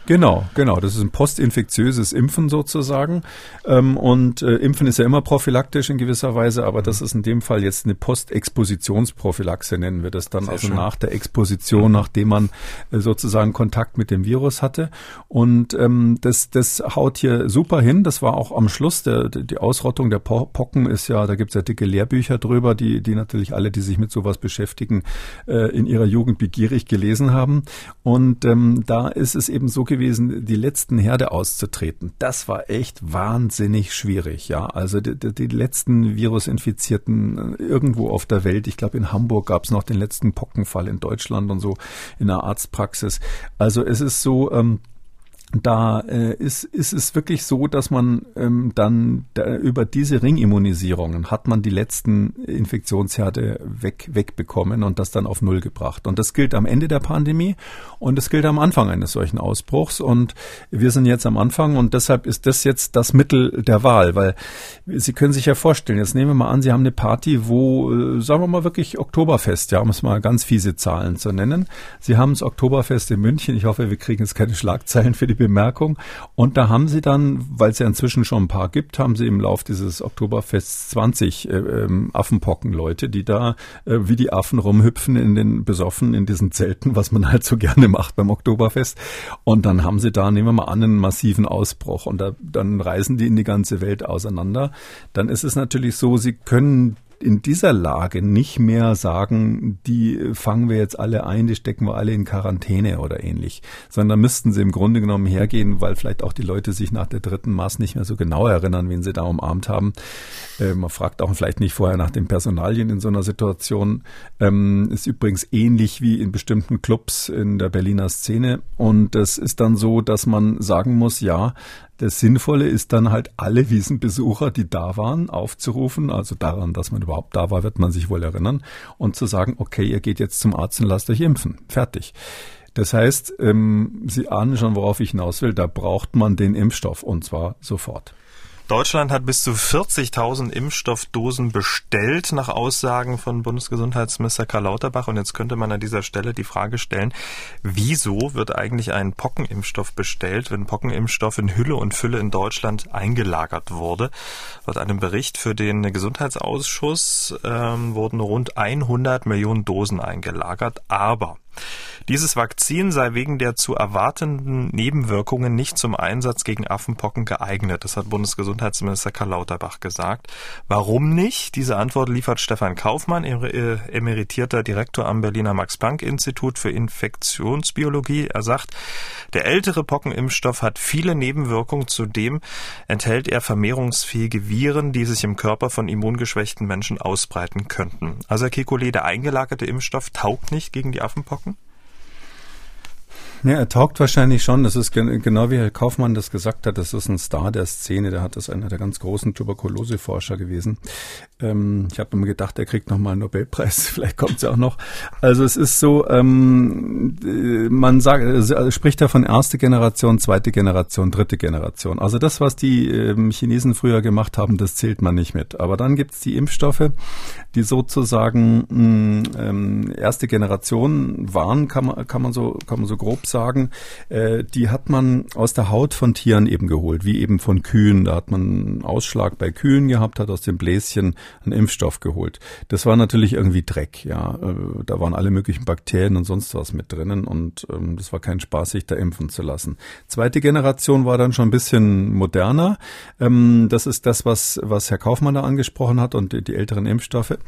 Genau, genau. Das ist ein postinfektiöses Impfen sozusagen. Ähm, und äh, Impfen ist ja immer prophylaktisch in gewisser Weise, aber mhm. das ist in dem Fall jetzt eine Postexpositionsprophylaxe, nennen wir das dann. Sehr also schön. nach der Exposition, mhm. nachdem man äh, sozusagen Kontakt mit dem Virus hatte. Und ähm, das, das haut hier super hin. Das war auch am Schluss der, die Ausrottung der po Pocken ist ja, da gibt es ja dicke Lehrbücher drüber, die, die natürlich alle, die sich mit sowas beschäftigen, äh, in ihrer Jugend begierig gelesen haben. Und ähm, da ist es eben so gewesen, die letzten Herde auszutreten. Das war echt wahnsinnig schwierig, ja. Also die, die letzten Virusinfizierten äh, irgendwo auf der Welt, ich glaube in Hamburg gab es noch den letzten Pockenfall in Deutschland und so in der Arztpraxis. Also es ist so, ähm, da äh, ist, ist es wirklich so, dass man ähm, dann da, über diese Ringimmunisierungen hat man die letzten Infektionsherde weg, wegbekommen und das dann auf Null gebracht. Und das gilt am Ende der Pandemie und das gilt am Anfang eines solchen Ausbruchs. Und wir sind jetzt am Anfang und deshalb ist das jetzt das Mittel der Wahl, weil Sie können sich ja vorstellen, jetzt nehmen wir mal an, Sie haben eine Party, wo, äh, sagen wir mal wirklich Oktoberfest, ja, um es mal ganz fiese Zahlen zu nennen. Sie haben das Oktoberfest in München. Ich hoffe, wir kriegen jetzt keine Schlagzeilen für die Bemerkung. Und da haben sie dann, weil es ja inzwischen schon ein paar gibt, haben sie im Lauf dieses Oktoberfests 20 äh, ähm, Affenpocken-Leute, die da äh, wie die Affen rumhüpfen in den besoffen in diesen Zelten, was man halt so gerne macht beim Oktoberfest. Und dann haben sie da, nehmen wir mal an, einen massiven Ausbruch. Und da, dann reisen die in die ganze Welt auseinander. Dann ist es natürlich so, sie können in dieser Lage nicht mehr sagen, die fangen wir jetzt alle ein, die stecken wir alle in Quarantäne oder ähnlich, sondern müssten sie im Grunde genommen hergehen, weil vielleicht auch die Leute sich nach der dritten Maß nicht mehr so genau erinnern, wen sie da umarmt haben. Äh, man fragt auch vielleicht nicht vorher nach den Personalien in so einer Situation. Ähm, ist übrigens ähnlich wie in bestimmten Clubs in der Berliner Szene. Und es ist dann so, dass man sagen muss, ja, Das Sinnvolle ist dann halt alle Wiesenbesucher, die da waren, aufzurufen. Also daran, dass man überhaupt da war, wird man sich wohl erinnern. Und zu sagen, okay, ihr geht jetzt zum Arzt und lasst euch impfen. Fertig. Das heißt, ähm, Sie ahnen schon, worauf ich hinaus will. Da braucht man den Impfstoff und zwar sofort. Deutschland hat bis zu 40.000 Impfstoffdosen bestellt, nach Aussagen von Bundesgesundheitsminister Karl Lauterbach. Und jetzt könnte man an dieser Stelle die Frage stellen, wieso wird eigentlich ein Pockenimpfstoff bestellt, wenn Pockenimpfstoff in Hülle und Fülle in Deutschland eingelagert wurde? Laut einem Bericht für den Gesundheitsausschuss ähm, wurden rund 100 Millionen Dosen eingelagert. Aber dieses Vakzin sei wegen der zu erwartenden Nebenwirkungen nicht zum Einsatz gegen Affenpocken geeignet. Das hat Bundesgesundheitsminister Karl Lauterbach gesagt. Warum nicht? Diese Antwort liefert Stefan Kaufmann, äh, emeritierter Direktor am Berliner Max-Planck-Institut für Infektionsbiologie. Er sagt, der ältere Pockenimpfstoff hat viele Nebenwirkungen. Zudem enthält er vermehrungsfähige Viren, die sich im Körper von immungeschwächten Menschen ausbreiten könnten. Also Herr Kekulé, der eingelagerte Impfstoff taugt nicht gegen die Affenpocken? Ja, er taugt wahrscheinlich schon. Das ist gen genau wie Herr Kaufmann das gesagt hat. Das ist ein Star der Szene. Der hat das einer der ganz großen Tuberkuloseforscher gewesen. Ähm, ich habe immer gedacht, er kriegt nochmal einen Nobelpreis. Vielleicht kommt es ja auch noch. Also es ist so, ähm, man sagt, also spricht da von erste Generation, zweite Generation, dritte Generation. Also das, was die ähm, Chinesen früher gemacht haben, das zählt man nicht mit. Aber dann gibt's die Impfstoffe, die sozusagen mh, ähm, erste Generation waren, kann man, kann man so, kann man so grob sagen, äh, die hat man aus der Haut von Tieren eben geholt, wie eben von Kühen. Da hat man einen Ausschlag bei Kühen gehabt, hat aus dem Bläschen einen Impfstoff geholt. Das war natürlich irgendwie Dreck, ja. Äh, da waren alle möglichen Bakterien und sonst was mit drinnen und ähm, das war kein Spaß, sich da impfen zu lassen. Zweite Generation war dann schon ein bisschen moderner. Ähm, das ist das, was, was Herr Kaufmann da angesprochen hat und die, die älteren Impfstoffe.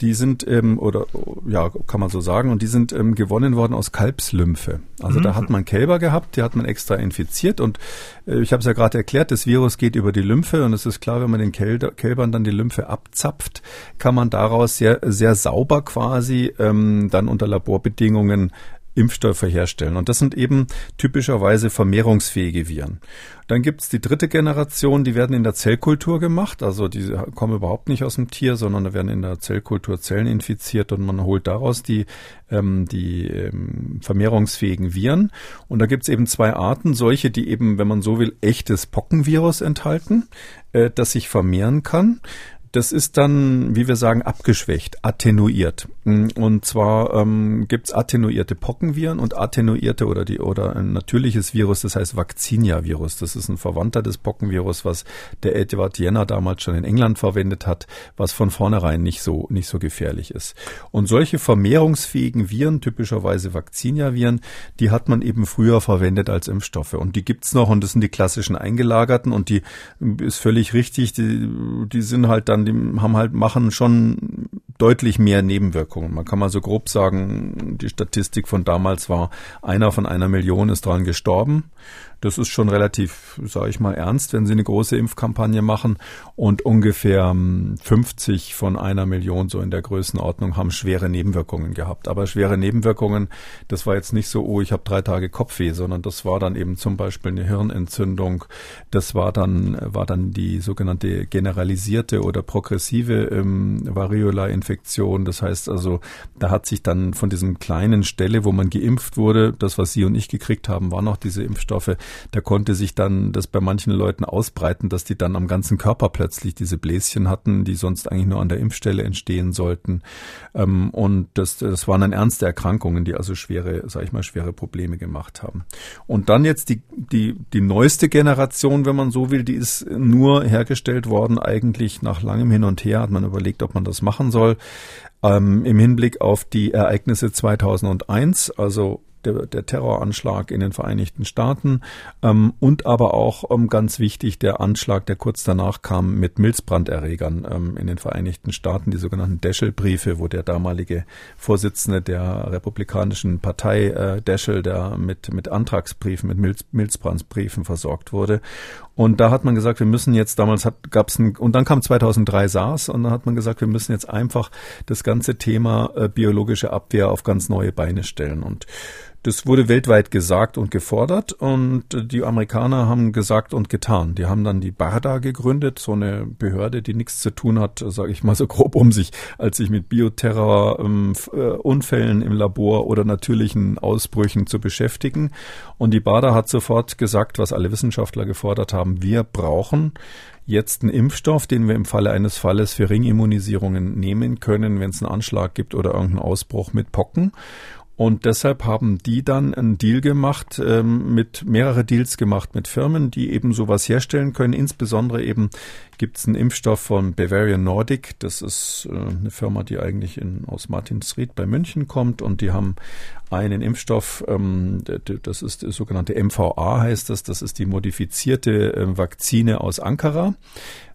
Die sind, ähm, oder ja, kann man so sagen, und die sind ähm, gewonnen worden aus Kalbslymphe. Also mhm. da hat man Kälber gehabt, die hat man extra infiziert und äh, ich habe es ja gerade erklärt, das Virus geht über die Lymphe und es ist klar, wenn man den Kälbern dann die Lymphe abzapft, kann man daraus sehr, sehr sauber quasi ähm, dann unter Laborbedingungen Impfstoffe herstellen. Und das sind eben typischerweise vermehrungsfähige Viren. Dann gibt's die dritte Generation, die werden in der Zellkultur gemacht. Also die kommen überhaupt nicht aus dem Tier, sondern da werden in der Zellkultur Zellen infiziert und man holt daraus die, ähm, die ähm, vermehrungsfähigen Viren. Und da gibt's eben zwei Arten. Solche, die eben, wenn man so will, echtes Pockenvirus enthalten, äh, das sich vermehren kann. Das ist dann, wie wir sagen, abgeschwächt, attenuiert. Und zwar ähm, gibt attenuierte Pockenviren und attenuierte oder die oder ein natürliches Virus, das heißt Vaccinia-Virus. Das ist ein Verwandter des Pockenvirus, was der Edward Jenner damals schon in England verwendet hat, was von vornherein nicht so nicht so gefährlich ist. Und solche vermehrungsfähigen Viren, typischerweise Vaccinia-Viren, die hat man eben früher verwendet als Impfstoffe. Und die gibt's noch und das sind die klassischen eingelagerten und die ist völlig richtig, die, die sind halt dann die haben halt, machen schon deutlich mehr Nebenwirkungen. Man kann mal so grob sagen, die Statistik von damals war, einer von einer Million ist daran gestorben. Das ist schon relativ, sage ich mal, ernst, wenn Sie eine große Impfkampagne machen. Und ungefähr 50 hm, von einer Million so in der Größenordnung haben schwere Nebenwirkungen gehabt. Aber schwere Nebenwirkungen, das war jetzt nicht so, oh, ich habe drei Tage Kopfweh, sondern das war dann eben zum Beispiel eine Hirnentzündung. Das war dann war dann die sogenannte generalisierte oder progressive ähm, Variola-Infektion. Das heißt also, da hat sich dann von diesem kleinen Stelle, wo man geimpft wurde, das was Sie und ich gekriegt haben, waren noch diese Impfstoffe da konnte sich dann das bei manchen Leuten ausbreiten, dass die dann am ganzen Körper plötzlich diese Bläschen hatten, die sonst eigentlich nur an der Impfstelle entstehen sollten. Ähm, und das, das waren dann ernste Erkrankungen, die also schwere, sag ich mal, schwere Probleme gemacht haben. Und dann jetzt die, die, die neueste Generation, wenn man so will, die ist nur hergestellt worden, eigentlich nach langem Hin und Her hat man überlegt, ob man das machen soll. Ähm, Im Hinblick auf die Ereignisse 2001, also der, der Terroranschlag in den Vereinigten Staaten ähm, und aber auch ähm, ganz wichtig der Anschlag, der kurz danach kam mit Milzbranderregern ähm, in den Vereinigten Staaten, die sogenannten Deschel-Briefe, wo der damalige Vorsitzende der Republikanischen Partei äh, Deschel, der mit mit Antragsbriefen, mit Milz, Milzbrandsbriefen versorgt wurde. Und da hat man gesagt, wir müssen jetzt, damals gab es ein, und dann kam 2003 SARS und dann hat man gesagt, wir müssen jetzt einfach das ganze Thema äh, biologische Abwehr auf ganz neue Beine stellen. Und Das wurde weltweit gesagt und gefordert und die Amerikaner haben gesagt und getan. Die haben dann die BARDA gegründet, so eine Behörde, die nichts zu tun hat, sage ich mal so grob um sich, als sich mit Bioterror, ähm, äh, im Labor oder natürlichen Ausbrüchen zu beschäftigen. Und die BARDA hat sofort gesagt, was alle Wissenschaftler gefordert haben, wir brauchen jetzt einen Impfstoff, den wir im Falle eines Falles für Ringimmunisierungen nehmen können, wenn es einen Anschlag gibt oder irgendeinen Ausbruch mit Pocken. Und deshalb haben die dann einen Deal gemacht, ähm, mit mehrere Deals gemacht mit Firmen, die eben sowas herstellen können. Insbesondere eben gibt es einen Impfstoff von Bavarian Nordic. Das ist äh, eine Firma, die eigentlich in, aus Martinsried bei München kommt und die haben einen Impfstoff, ähm, das ist der sogenannte MVA heißt das, das ist die modifizierte äh, Vakzine aus Ankara.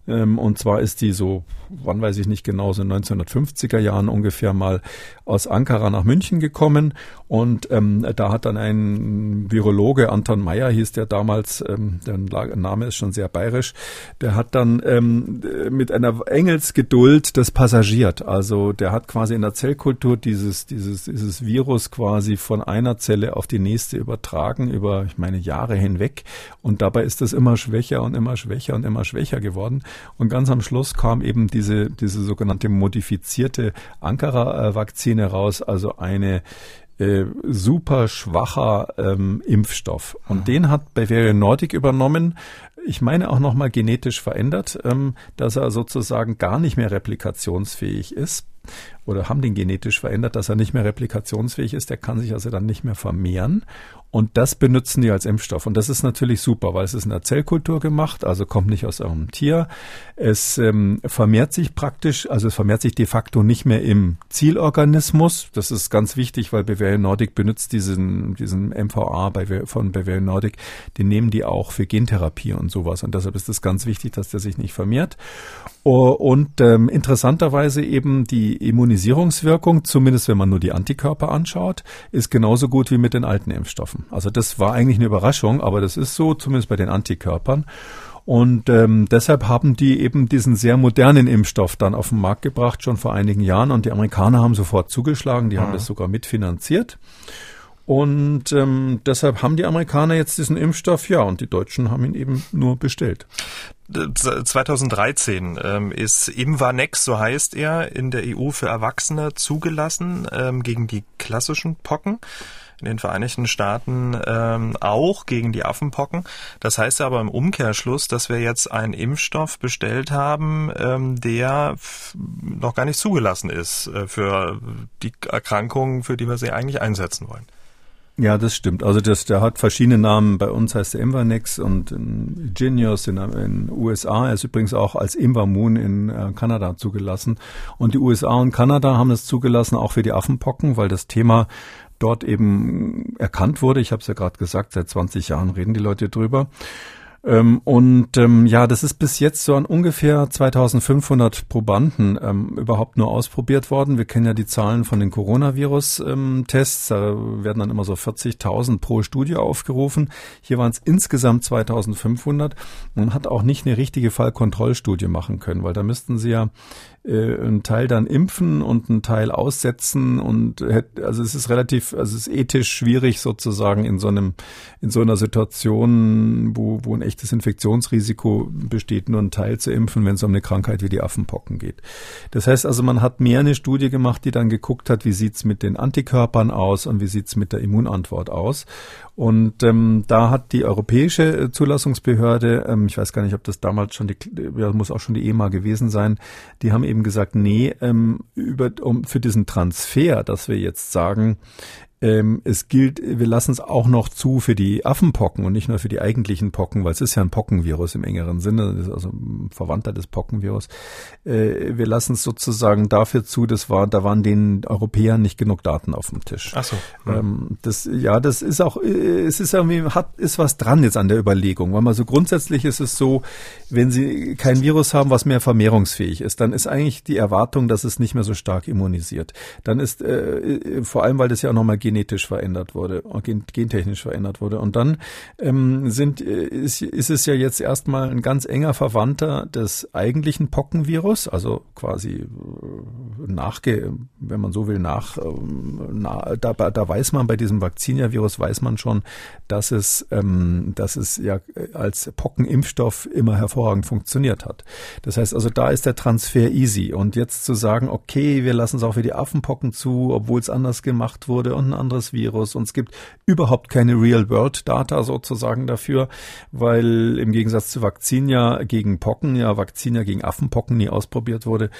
Ähm, und zwar ist die so, wann weiß ich nicht genau, so in 1950er Jahren ungefähr mal aus Ankara nach München gekommen. Und ähm, da hat dann ein Virologe, Anton Meyer hieß der damals, ähm, der Name ist schon sehr bayerisch, der hat dann ähm, mit einer Engelsgeduld das passagiert. Also der hat quasi in der Zellkultur dieses, dieses, dieses Virus quasi von einer Zelle auf die nächste übertragen über, ich meine, Jahre hinweg. Und dabei ist das immer schwächer und immer schwächer und immer schwächer geworden. Und ganz am Schluss kam eben diese, diese sogenannte modifizierte Ankara-Vakzine raus, also eine äh, super schwacher ähm, Impfstoff. Und mhm. den hat Bavarian Nordic übernommen. Ich meine auch nochmal genetisch verändert, ähm, dass er sozusagen gar nicht mehr replikationsfähig ist oder haben den genetisch verändert, dass er nicht mehr replikationsfähig ist. Der kann sich also dann nicht mehr vermehren. Und das benutzen die als Impfstoff. Und das ist natürlich super, weil es ist in der Zellkultur gemacht, also kommt nicht aus einem Tier. Es ähm, vermehrt sich praktisch, also es vermehrt sich de facto nicht mehr im Zielorganismus. Das ist ganz wichtig, weil Bavarian Nordic benutzt diesen, diesen MVA bei, von Bavarian Nordic. Den nehmen die auch für Gentherapie und sowas. Und deshalb ist es ganz wichtig, dass der sich nicht vermehrt. Und ähm, interessanterweise eben die Immunisierungswirkung, zumindest wenn man nur die Antikörper anschaut, ist genauso gut wie mit den alten Impfstoffen. Also das war eigentlich eine Überraschung, aber das ist so, zumindest bei den Antikörpern. Und ähm, deshalb haben die eben diesen sehr modernen Impfstoff dann auf den Markt gebracht, schon vor einigen Jahren. Und die Amerikaner haben sofort zugeschlagen, die mhm. haben das sogar mitfinanziert. Und ähm, deshalb haben die Amerikaner jetzt diesen Impfstoff, ja, und die Deutschen haben ihn eben nur bestellt. 2013 ähm, ist Imvanex, so heißt er, in der EU für Erwachsene zugelassen ähm, gegen die klassischen Pocken. In den Vereinigten Staaten ähm, auch gegen die Affenpocken. Das heißt aber im Umkehrschluss, dass wir jetzt einen Impfstoff bestellt haben, ähm, der noch gar nicht zugelassen ist äh, für die Erkrankungen, für die wir sie eigentlich einsetzen wollen. Ja, das stimmt. Also das, der hat verschiedene Namen. Bei uns heißt er Invanex und Genius in den USA. Er ist übrigens auch als Invamoon in äh, Kanada zugelassen. Und die USA und Kanada haben es zugelassen auch für die Affenpocken, weil das Thema dort eben erkannt wurde. Ich habe es ja gerade gesagt, seit 20 Jahren reden die Leute drüber. Ähm, und ähm, ja, das ist bis jetzt so an ungefähr 2500 Probanden ähm, überhaupt nur ausprobiert worden. Wir kennen ja die Zahlen von den Coronavirus-Tests. da werden dann immer so 40.000 pro Studie aufgerufen. Hier waren es insgesamt 2500. Man hat auch nicht eine richtige Fallkontrollstudie machen können, weil da müssten sie ja äh, einen Teil dann impfen und einen Teil aussetzen und also es ist relativ, also es ist ethisch schwierig sozusagen in so einem, in so einer Situation, wo, wo ein echtes Infektionsrisiko besteht, nur einen Teil zu impfen, wenn es um eine Krankheit wie die Affenpocken geht. Das heißt also, man hat mehr eine Studie gemacht, die dann geguckt hat, wie sieht's mit den Antikörpern aus und wie sieht's mit der Immunantwort aus. Und ähm, da hat die europäische äh, Zulassungsbehörde, ähm, ich weiß gar nicht, ob das damals schon die, ja, muss auch schon die EMA gewesen sein, die haben eben gesagt, nee, ähm, über, um, für diesen Transfer, dass wir jetzt sagen, ähm, es gilt, wir lassen es auch noch zu für die Affenpocken und nicht nur für die eigentlichen Pocken, weil es ist ja ein Pockenvirus im engeren Sinne, das ist also ein Verwandter des Pockenvirus. Äh, wir lassen es sozusagen dafür zu, das war, da waren den Europäern nicht genug Daten auf dem Tisch. Ach so. Hm. Ähm, das, ja, das ist auch, äh, es ist irgendwie, hat, ist was dran jetzt an der Überlegung, weil man so grundsätzlich ist es so, wenn Sie kein Virus haben, was mehr vermehrungsfähig ist, dann ist eigentlich die Erwartung, dass es nicht mehr so stark immunisiert. Dann ist, äh, vor allem, weil das ja auch nochmal genetisch verändert wurde, gentechnisch verändert wurde. Und dann ähm, sind, äh, ist, ist es ja jetzt erstmal ein ganz enger Verwandter des eigentlichen Pockenvirus, also quasi äh, nachge, wenn man so will, nach, ähm, na, da, da weiß man bei diesem Vaccinia-Virus weiß man schon, dass es, ähm, dass es ja als Pockenimpfstoff immer hervorragend funktioniert hat. Das heißt also, da ist der Transfer easy. Und jetzt zu sagen, okay, wir lassen es auch für die Affenpocken zu, obwohl es anders gemacht wurde und ein anderes Virus und es gibt überhaupt keine Real-World-Data sozusagen dafür, weil im Gegensatz zu Vakzinia gegen Pocken ja Vakzinia gegen Affenpocken nie ausprobiert wurde.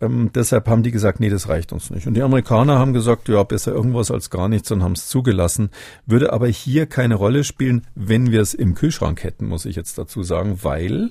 Ähm, deshalb haben die gesagt, nee, das reicht uns nicht. Und die Amerikaner haben gesagt, ja, besser irgendwas als gar nichts und haben es zugelassen. Würde aber hier keine Rolle spielen, wenn wir es im Kühlschrank hätten, muss ich jetzt dazu sagen, weil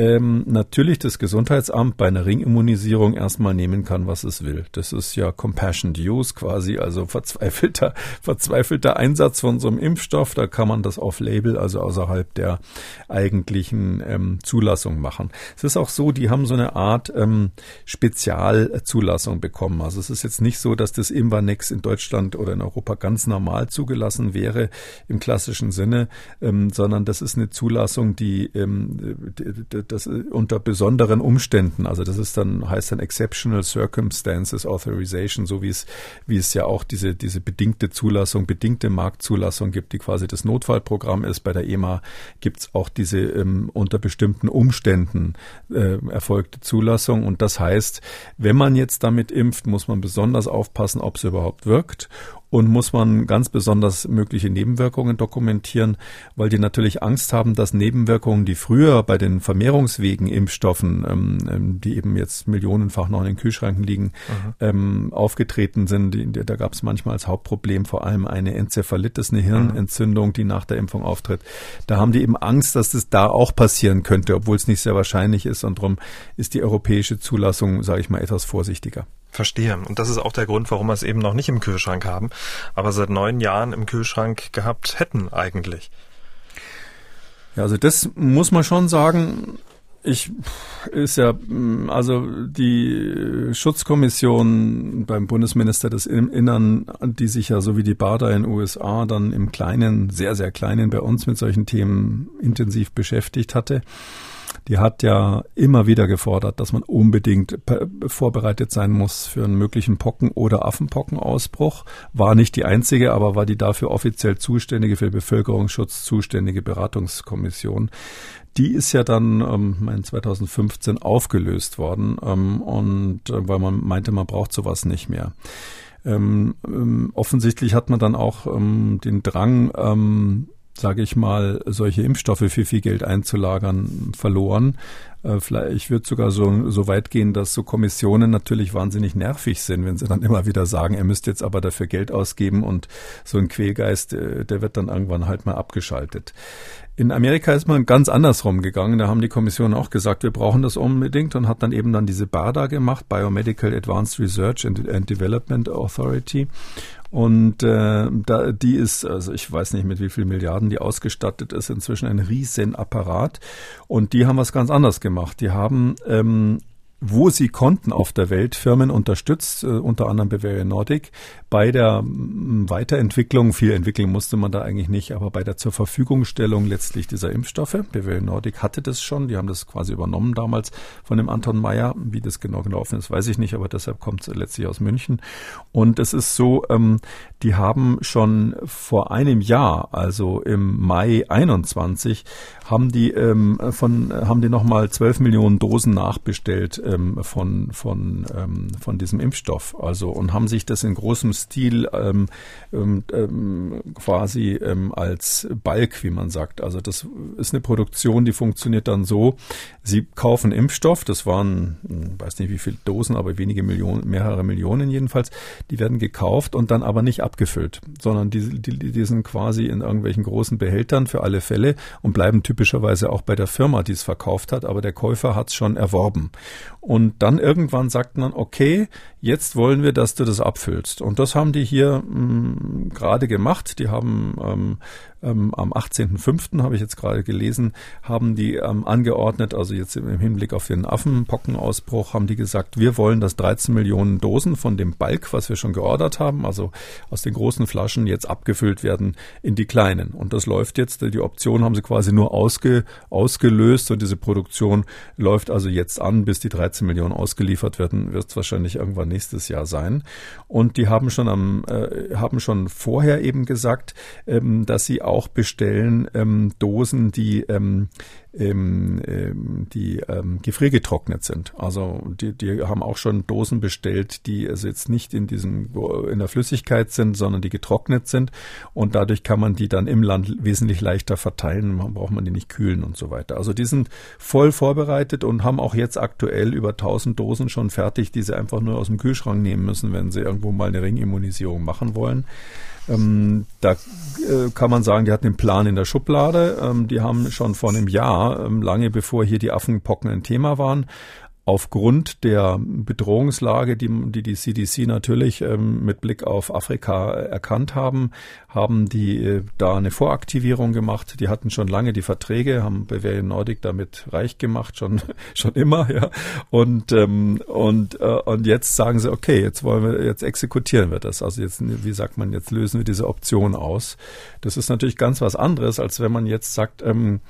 ähm, natürlich das Gesundheitsamt bei einer Ringimmunisierung erstmal nehmen kann, was es will. Das ist ja Compassionate Use quasi, also verzweifelter, verzweifelter Einsatz von so einem Impfstoff. Da kann man das auf Label, also außerhalb der eigentlichen ähm, Zulassung machen. Es ist auch so, die haben so eine Art ähm, Spezialzulassung bekommen. Also es ist jetzt nicht so, dass das Imvanex in Deutschland oder in Europa ganz normal zugelassen wäre im klassischen Sinne, ähm, sondern das ist eine Zulassung, die, ähm, die das unter besonderen Umständen, also das ist dann, heißt dann Exceptional Circumstances Authorization, so wie es, wie es ja auch diese, diese bedingte Zulassung, bedingte Marktzulassung gibt, die quasi das Notfallprogramm ist. Bei der EMA gibt es auch diese ähm, unter bestimmten Umständen äh, erfolgte Zulassung. Und das heißt, wenn man jetzt damit impft, muss man besonders aufpassen, ob es überhaupt wirkt und muss man ganz besonders mögliche Nebenwirkungen dokumentieren, weil die natürlich Angst haben, dass Nebenwirkungen, die früher bei den Vermehrungswegen Impfstoffen, ähm, ähm die eben jetzt millionenfach noch in den Kühlschränken liegen, ähm, aufgetreten sind. Die, da gab es manchmal als Hauptproblem vor allem eine Enzephalitis, eine Hirnentzündung, die nach der Impfung auftritt. Da haben die eben Angst, dass das da auch passieren könnte, obwohl es nicht sehr wahrscheinlich ist. Und darum ist die europäische Zulassung, sage ich mal, etwas vorsichtiger. Verstehe. Und das ist auch der Grund, warum wir es eben noch nicht im Kühlschrank haben, aber seit neun Jahren im Kühlschrank gehabt hätten eigentlich. Ja, also das muss man schon sagen. Ich ist ja, also die Schutzkommission beim Bundesminister des Innern, die sich ja so wie die BARDA in den USA dann im Kleinen, sehr, sehr Kleinen bei uns mit solchen Themen intensiv beschäftigt hatte, die hat ja immer wieder gefordert, dass man unbedingt vorbereitet sein muss für einen möglichen Pocken- oder Affenpockenausbruch. War nicht die einzige, aber war die dafür offiziell zuständige, für Bevölkerungsschutz zuständige Beratungskommission. Die ist ja dann ähm, 2015 aufgelöst worden ähm, und äh, weil man meinte, man braucht sowas nicht mehr. Ähm, ähm, offensichtlich hat man dann auch ähm, den Drang, ähm, sage ich mal, solche Impfstoffe für viel Geld einzulagern, verloren. Äh, vielleicht, ich würde sogar so, so weit gehen, dass so Kommissionen natürlich wahnsinnig nervig sind, wenn sie dann immer wieder sagen, er müsste jetzt aber dafür Geld ausgeben und so ein Quälgeist, äh, der wird dann irgendwann halt mal abgeschaltet. In Amerika ist man ganz andersrum gegangen. Da haben die Kommissionen auch gesagt, wir brauchen das unbedingt und hat dann eben dann diese BARDA gemacht, Biomedical Advanced Research and, and Development Authority. Und äh, da, die ist, also ich weiß nicht, mit wie viel Milliarden die ausgestattet ist, inzwischen ein riesen Apparat. Und die haben was ganz anderes gemacht. Die haben ähm, wo sie konnten auf der Welt Firmen unterstützt, äh, unter anderem Bavaria Nordic, bei der Weiterentwicklung, viel entwickeln musste man da eigentlich nicht, aber bei der zur Verfügungstellung letztlich dieser Impfstoffe. Bavaria Nordic hatte das schon, die haben das quasi übernommen damals von dem Anton Meyer. Wie das genau gelaufen ist, weiß ich nicht, aber deshalb kommt es letztlich aus München. Und es ist so, ähm, die haben schon vor einem Jahr, also im Mai 21, haben die ähm, von haben die nochmal 12 Millionen Dosen nachbestellt ähm, von von ähm, von diesem Impfstoff. Also und haben sich das in großem Stil ähm, ähm, ähm, quasi ähm, als Balk, wie man sagt. Also das ist eine Produktion, die funktioniert dann so: Sie kaufen Impfstoff, das waren, hm, weiß nicht wie viele Dosen, aber wenige Millionen, mehrere Millionen jedenfalls. Die werden gekauft und dann aber nicht abgefüllt, sondern die, die, die sind quasi in irgendwelchen großen Behältern für alle Fälle und bleiben typisch typischerweise auch bei der Firma, die es verkauft hat, aber der Käufer hat es schon erworben. Und dann irgendwann sagt man, okay, jetzt wollen wir, dass du das abfüllst. Und das haben die hier mh, mm, gerade gemacht. Die haben ähm, ähm, am 18.05. habe ich jetzt gerade gelesen, haben die ähm, angeordnet, also jetzt im Hinblick auf den Affenpockenausbruch, haben die gesagt, wir wollen, dass 13 Millionen Dosen von dem Balk, was wir schon geordert haben, also aus den großen Flaschen jetzt abgefüllt werden in die kleinen. Und das läuft jetzt, die Option haben sie quasi nur ausge, ausgelöst und diese Produktion läuft also jetzt an, bis die 13 Millionen ausgeliefert werden, wird es wahrscheinlich irgendwann nächstes Jahr sein. Und die haben schon am, äh, haben schon vorher eben gesagt, ähm, dass sie auch bestellen ähm, Dosen, die ähm, ähm, ähm, die ähm, gefriergetrocknet sind. Also die, die haben auch schon Dosen bestellt, die also jetzt nicht in diesem in der Flüssigkeit sind, sondern die getrocknet sind und dadurch kann man die dann im Land wesentlich leichter verteilen. Man braucht man die nicht kühlen und so weiter. Also die sind voll vorbereitet und haben auch jetzt aktuell über 1000 Dosen schon fertig, die sie einfach nur aus dem Kühlschrank nehmen müssen, wenn sie irgendwo mal eine Ringimmunisierung machen wollen. Ähm, da äh, kann man sagen, die hatten den Plan in der Schublade. Ähm, die haben schon vor einem Jahr, ähm, lange bevor hier die Affenpocken ein Thema waren, aufgrund der Bedrohungslage, die die, die CDC natürlich ähm, mit Blick auf Afrika erkannt haben, haben die äh, da eine Voraktivierung gemacht. Die hatten schon lange die Verträge, haben Bavarian Nordic damit reich gemacht, schon schon immer, ja. Und ähm, und äh, und jetzt sagen sie, okay, jetzt wollen wir, jetzt exekutieren wir das. Also jetzt, wie sagt man, jetzt lösen wir diese Option aus. Das ist natürlich ganz was anderes, als wenn man jetzt sagt, ähm,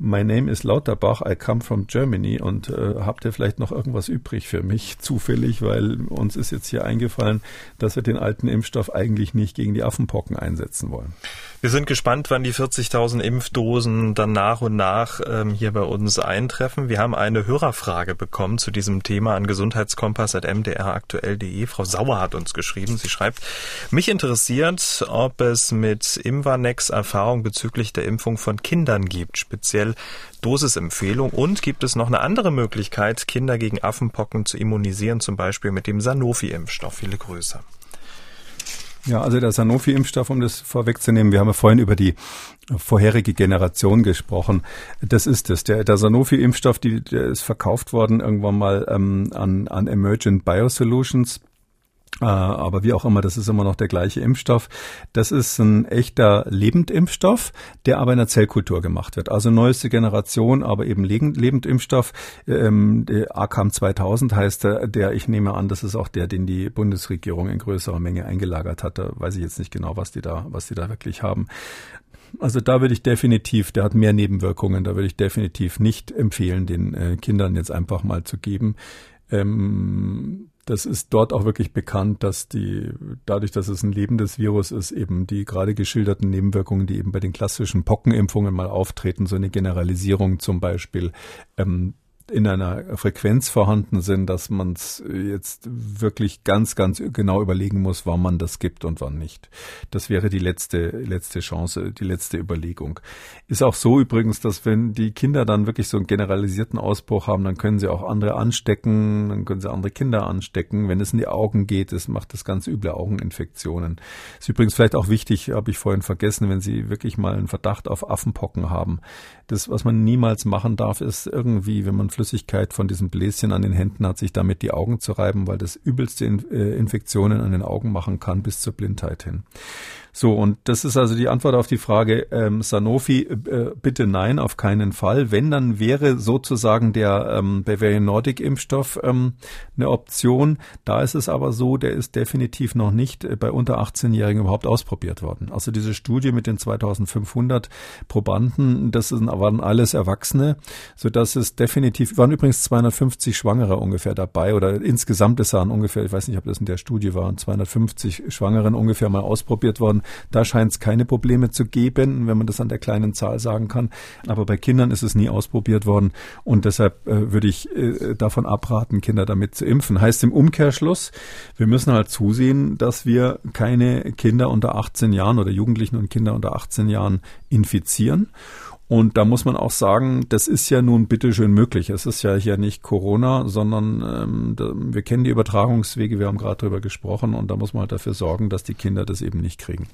My name is Lauterbach, I come from Germany und äh, habt ihr vielleicht noch irgendwas übrig für mich zufällig, weil uns ist jetzt hier eingefallen, dass wir den alten Impfstoff eigentlich nicht gegen die Affenpocken einsetzen wollen. Wir sind gespannt, wann die 40.000 Impfdosen dann nach und nach ähm, hier bei uns eintreffen. Wir haben eine Hörerfrage bekommen zu diesem Thema an gesundheitskompass.mdraktuell.de. Frau Sauer hat uns geschrieben. Sie schreibt, mich interessiert, ob es mit Imvanex Erfahrung bezüglich der Impfung von Kindern gibt, speziell Dosisempfehlung. Und gibt es noch eine andere Möglichkeit, Kinder gegen Affenpocken zu immunisieren, zum Beispiel mit dem Sanofi-Impfstoff? Viele Grüße. Ja, also der Sanofi-Impfstoff, um das vorwegzunehmen, wir haben ja vorhin über die vorherige Generation gesprochen. Das ist es. Der, der Sanofi-Impfstoff, der ist verkauft worden irgendwann mal ähm, an, an Emergent Biosolutions. Äh, aber wie auch immer, das ist immer noch der gleiche Impfstoff. Das ist ein echter Lebendimpfstoff, der aber in der Zellkultur gemacht wird. Also neueste Generation, aber eben Lebendimpfstoff. Ähm, ACAM 2000 heißt der, der, ich nehme an, das ist auch der, den die Bundesregierung in größerer Menge eingelagert hat. Da weiß ich jetzt nicht genau, was die da, was die da wirklich haben. Also da würde ich definitiv, der hat mehr Nebenwirkungen, da würde ich definitiv nicht empfehlen, den äh, Kindern jetzt einfach mal zu geben. Ähm, das ist dort auch wirklich bekannt, dass die, dadurch, dass es ein lebendes Virus ist, eben die gerade geschilderten Nebenwirkungen, die eben bei den klassischen Pockenimpfungen mal auftreten, so eine Generalisierung zum Beispiel, ähm, in einer Frequenz vorhanden sind, dass man es jetzt wirklich ganz, ganz genau überlegen muss, wann man das gibt und wann nicht. Das wäre die letzte, letzte Chance, die letzte Überlegung. Ist auch so übrigens, dass wenn die Kinder dann wirklich so einen generalisierten Ausbruch haben, dann können sie auch andere anstecken, dann können sie andere Kinder anstecken. Wenn es in die Augen geht, das macht das ganz üble Augeninfektionen. Ist übrigens vielleicht auch wichtig, habe ich vorhin vergessen, wenn Sie wirklich mal einen Verdacht auf Affenpocken haben. Das, was man niemals machen darf, ist irgendwie, wenn man Flüssigkeit von diesem Bläschen an den Händen hat, sich damit die Augen zu reiben, weil das übelste äh, Infektionen an den Augen machen kann bis zur Blindheit hin. So, und das ist also die Antwort auf die Frage, ähm, Sanofi, äh, bitte nein, auf keinen Fall. Wenn, dann wäre sozusagen der ähm, Bavarian Nordic Impfstoff ähm, eine Option. Da ist es aber so, der ist definitiv noch nicht äh, bei unter 18-Jährigen überhaupt ausprobiert worden. Also diese Studie mit den 2500 Probanden, das sind, waren alles Erwachsene, so dass es definitiv, waren übrigens 250 Schwangere ungefähr dabei oder insgesamt ist waren ungefähr, ich weiß nicht, ob das in der Studie waren, 250 Schwangeren ungefähr mal ausprobiert worden. Da scheint es keine Probleme zu geben, wenn man das an der kleinen Zahl sagen kann. Aber bei Kindern ist es nie ausprobiert worden und deshalb äh, würde ich äh, davon abraten, Kinder damit zu impfen. Heißt im Umkehrschluss, wir müssen halt zusehen, dass wir keine Kinder unter 18 Jahren oder Jugendlichen und Kinder unter 18 Jahren infizieren. Und da muss man auch sagen, das ist ja nun bitteschön möglich. Es ist ja hier nicht Corona, sondern ähm, wir kennen die Übertragungswege, wir haben gerade darüber gesprochen und da muss man halt dafür sorgen, dass die Kinder das eben nicht kriegen.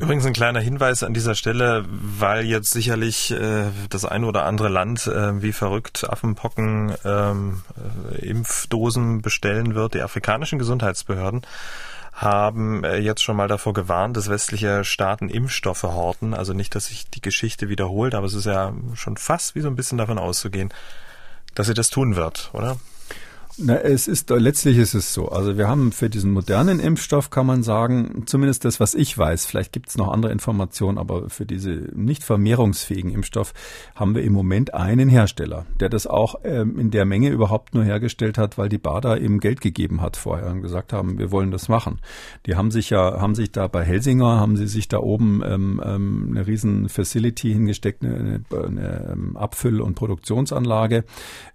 Übrigens ein kleiner Hinweis an dieser Stelle, weil jetzt sicherlich äh, das ein oder andere Land äh, wie verrückt Affenpocken ähm, äh, Impfdosen bestellen wird. Die afrikanischen Gesundheitsbehörden haben äh, jetzt schon mal davor gewarnt, dass westliche Staaten Impfstoffe horten. Also nicht, dass sich die Geschichte wiederholt, aber es ist ja schon fast wie so ein bisschen davon auszugehen, dass sie das tun wird, oder? Na, es ist letztlich ist es so. Also wir haben für diesen modernen Impfstoff kann man sagen, zumindest das, was ich weiß, vielleicht gibt es noch andere Informationen, aber für diese nicht vermehrungsfähigen Impfstoff haben wir im Moment einen Hersteller, der das auch ähm, in der Menge überhaupt nur hergestellt hat, weil die BARDA eben Geld gegeben hat vorher und gesagt haben, wir wollen das machen. Die haben sich ja, haben sich da bei Helsinger, haben sie sich da oben ähm, ähm, eine riesen Facility hingesteckt, eine, eine, eine ähm, Abfüll- und Produktionsanlage.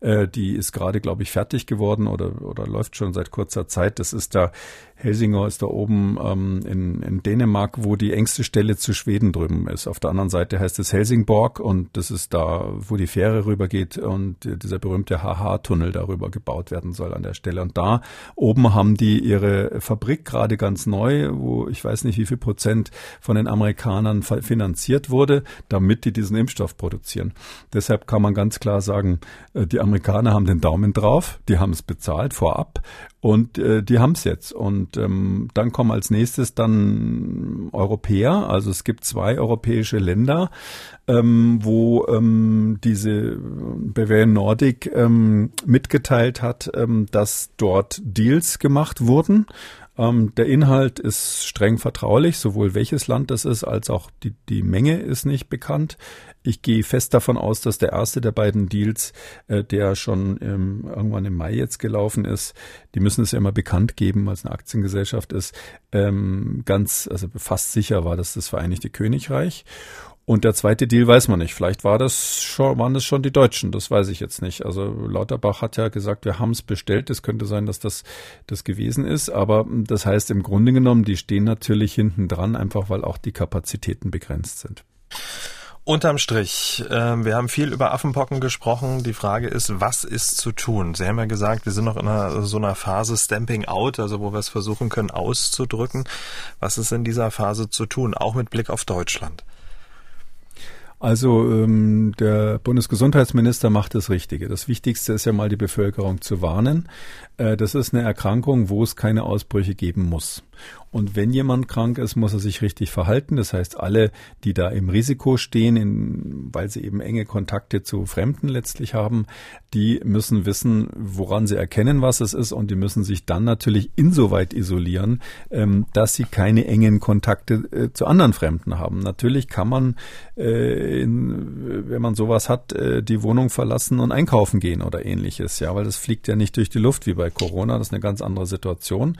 Äh, die ist gerade, glaube ich, fertig geworden worden oder, oder läuft schon seit kurzer Zeit. Das ist da, Helsinger ist da oben ähm, in, in Dänemark, wo die engste Stelle zu Schweden drüben ist. Auf der anderen Seite heißt es Helsingborg und das ist da, wo die Fähre rübergeht und dieser berühmte HH-Tunnel darüber gebaut werden soll an der Stelle. Und da oben haben die ihre Fabrik gerade ganz neu, wo ich weiß nicht, wie viel Prozent von den Amerikanern finanziert wurde, damit die diesen Impfstoff produzieren. Deshalb kann man ganz klar sagen, äh, die Amerikaner haben den Daumen drauf, die haben es bezahlt vorab und äh, die haben es jetzt. Und ähm, dann kommen als nächstes dann Europäer. Also es gibt zwei europäische Länder, ähm, wo ähm, diese Bavarian Nordic ähm, mitgeteilt hat, ähm, dass dort Deals gemacht wurden. Ähm, der Inhalt ist streng vertraulich, sowohl welches Land das ist, als auch die, die Menge ist nicht bekannt. Ich gehe fest davon aus, dass der erste der beiden Deals, äh, der schon ähm, irgendwann im Mai jetzt gelaufen ist, die müssen es ja immer bekannt geben, weil es eine Aktiengesellschaft ist, ähm, ganz, also fast sicher war das das Vereinigte Königreich. Und der zweite Deal weiß man nicht. Vielleicht war das schon, waren das schon die Deutschen. Das weiß ich jetzt nicht. Also Lauterbach hat ja gesagt, wir haben es bestellt. Es könnte sein, dass das das gewesen ist. Aber das heißt im Grunde genommen, die stehen natürlich hinten dran, einfach weil auch die Kapazitäten begrenzt sind. Unterm Strich, äh, wir haben viel über Affenpocken gesprochen. Die Frage ist, was ist zu tun? Sie haben ja gesagt, wir sind noch in einer, so einer Phase Stamping Out, also wo wir es versuchen können auszudrücken. Was ist in dieser Phase zu tun, auch mit Blick auf Deutschland? Also ähm, der Bundesgesundheitsminister macht das Richtige. Das Wichtigste ist ja mal die Bevölkerung zu warnen. Äh, das ist eine Erkrankung, wo es keine Ausbrüche geben muss. Und wenn jemand krank ist, muss er sich richtig verhalten. Das heißt, alle, die da im Risiko stehen, in, weil sie eben enge Kontakte zu Fremden letztlich haben, die müssen wissen, woran sie erkennen, was es ist. Und die müssen sich dann natürlich insoweit isolieren, ähm, dass sie keine engen Kontakte äh, zu anderen Fremden haben. Natürlich kann man, äh, in, wenn man sowas hat, äh, die Wohnung verlassen und einkaufen gehen oder ähnliches. Ja, weil das fliegt ja nicht durch die Luft wie bei Corona. Das ist eine ganz andere Situation.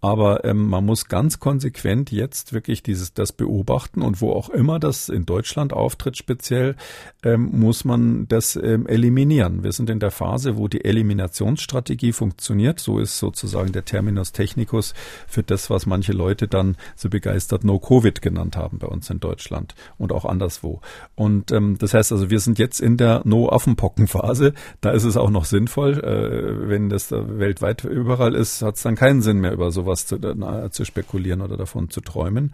Aber ähm, man muss ganz konsequent jetzt wirklich dieses das beobachten und wo auch immer das in Deutschland auftritt speziell, ähm, muss man das ähm, eliminieren. Wir sind in der Phase, wo die Eliminationsstrategie funktioniert. So ist sozusagen der Terminus technicus für das, was manche Leute dann so begeistert No-Covid genannt haben bei uns in Deutschland und auch anderswo. Und ähm, das heißt also, wir sind jetzt in der No-Affenpocken-Phase. Da ist es auch noch sinnvoll. Äh, wenn das weltweit überall ist, hat es dann keinen Sinn mehr über sowas sowas zu, äh, zu spekulieren oder davon zu träumen.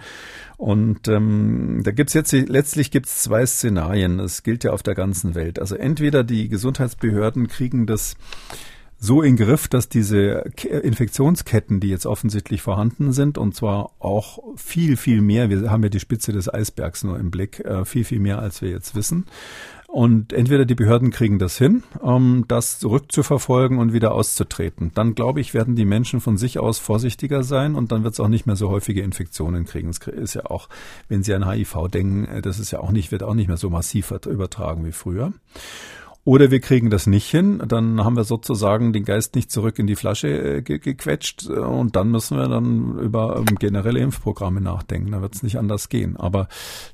Und ähm, da gibt's jetzt letztlich gibt's zwei Szenarien. Das gilt ja auf der ganzen Welt. Also entweder die Gesundheitsbehörden kriegen das so in Griff, dass diese Infektionsketten, die jetzt offensichtlich vorhanden sind, und zwar auch viel, viel mehr, wir haben ja die Spitze des Eisbergs nur im Blick, äh, viel, viel mehr, als wir jetzt wissen, und entweder die Behörden kriegen das hin, um das zurückzuverfolgen und wieder auszutreten. Dann, glaube ich, werden die Menschen von sich aus vorsichtiger sein und dann wird es auch nicht mehr so häufige Infektionen kriegen. Es ist ja auch, wenn Sie an HIV denken, äh, das ist ja auch nicht, wird auch nicht mehr so massiv übertragen wie früher. Oder wir kriegen das nicht hin, dann haben wir sozusagen den Geist nicht zurück in die Flasche äh, ge gequetscht äh, und dann müssen wir dann über ähm, generelle Impfprogramme nachdenken. Da wird es nicht anders gehen. Aber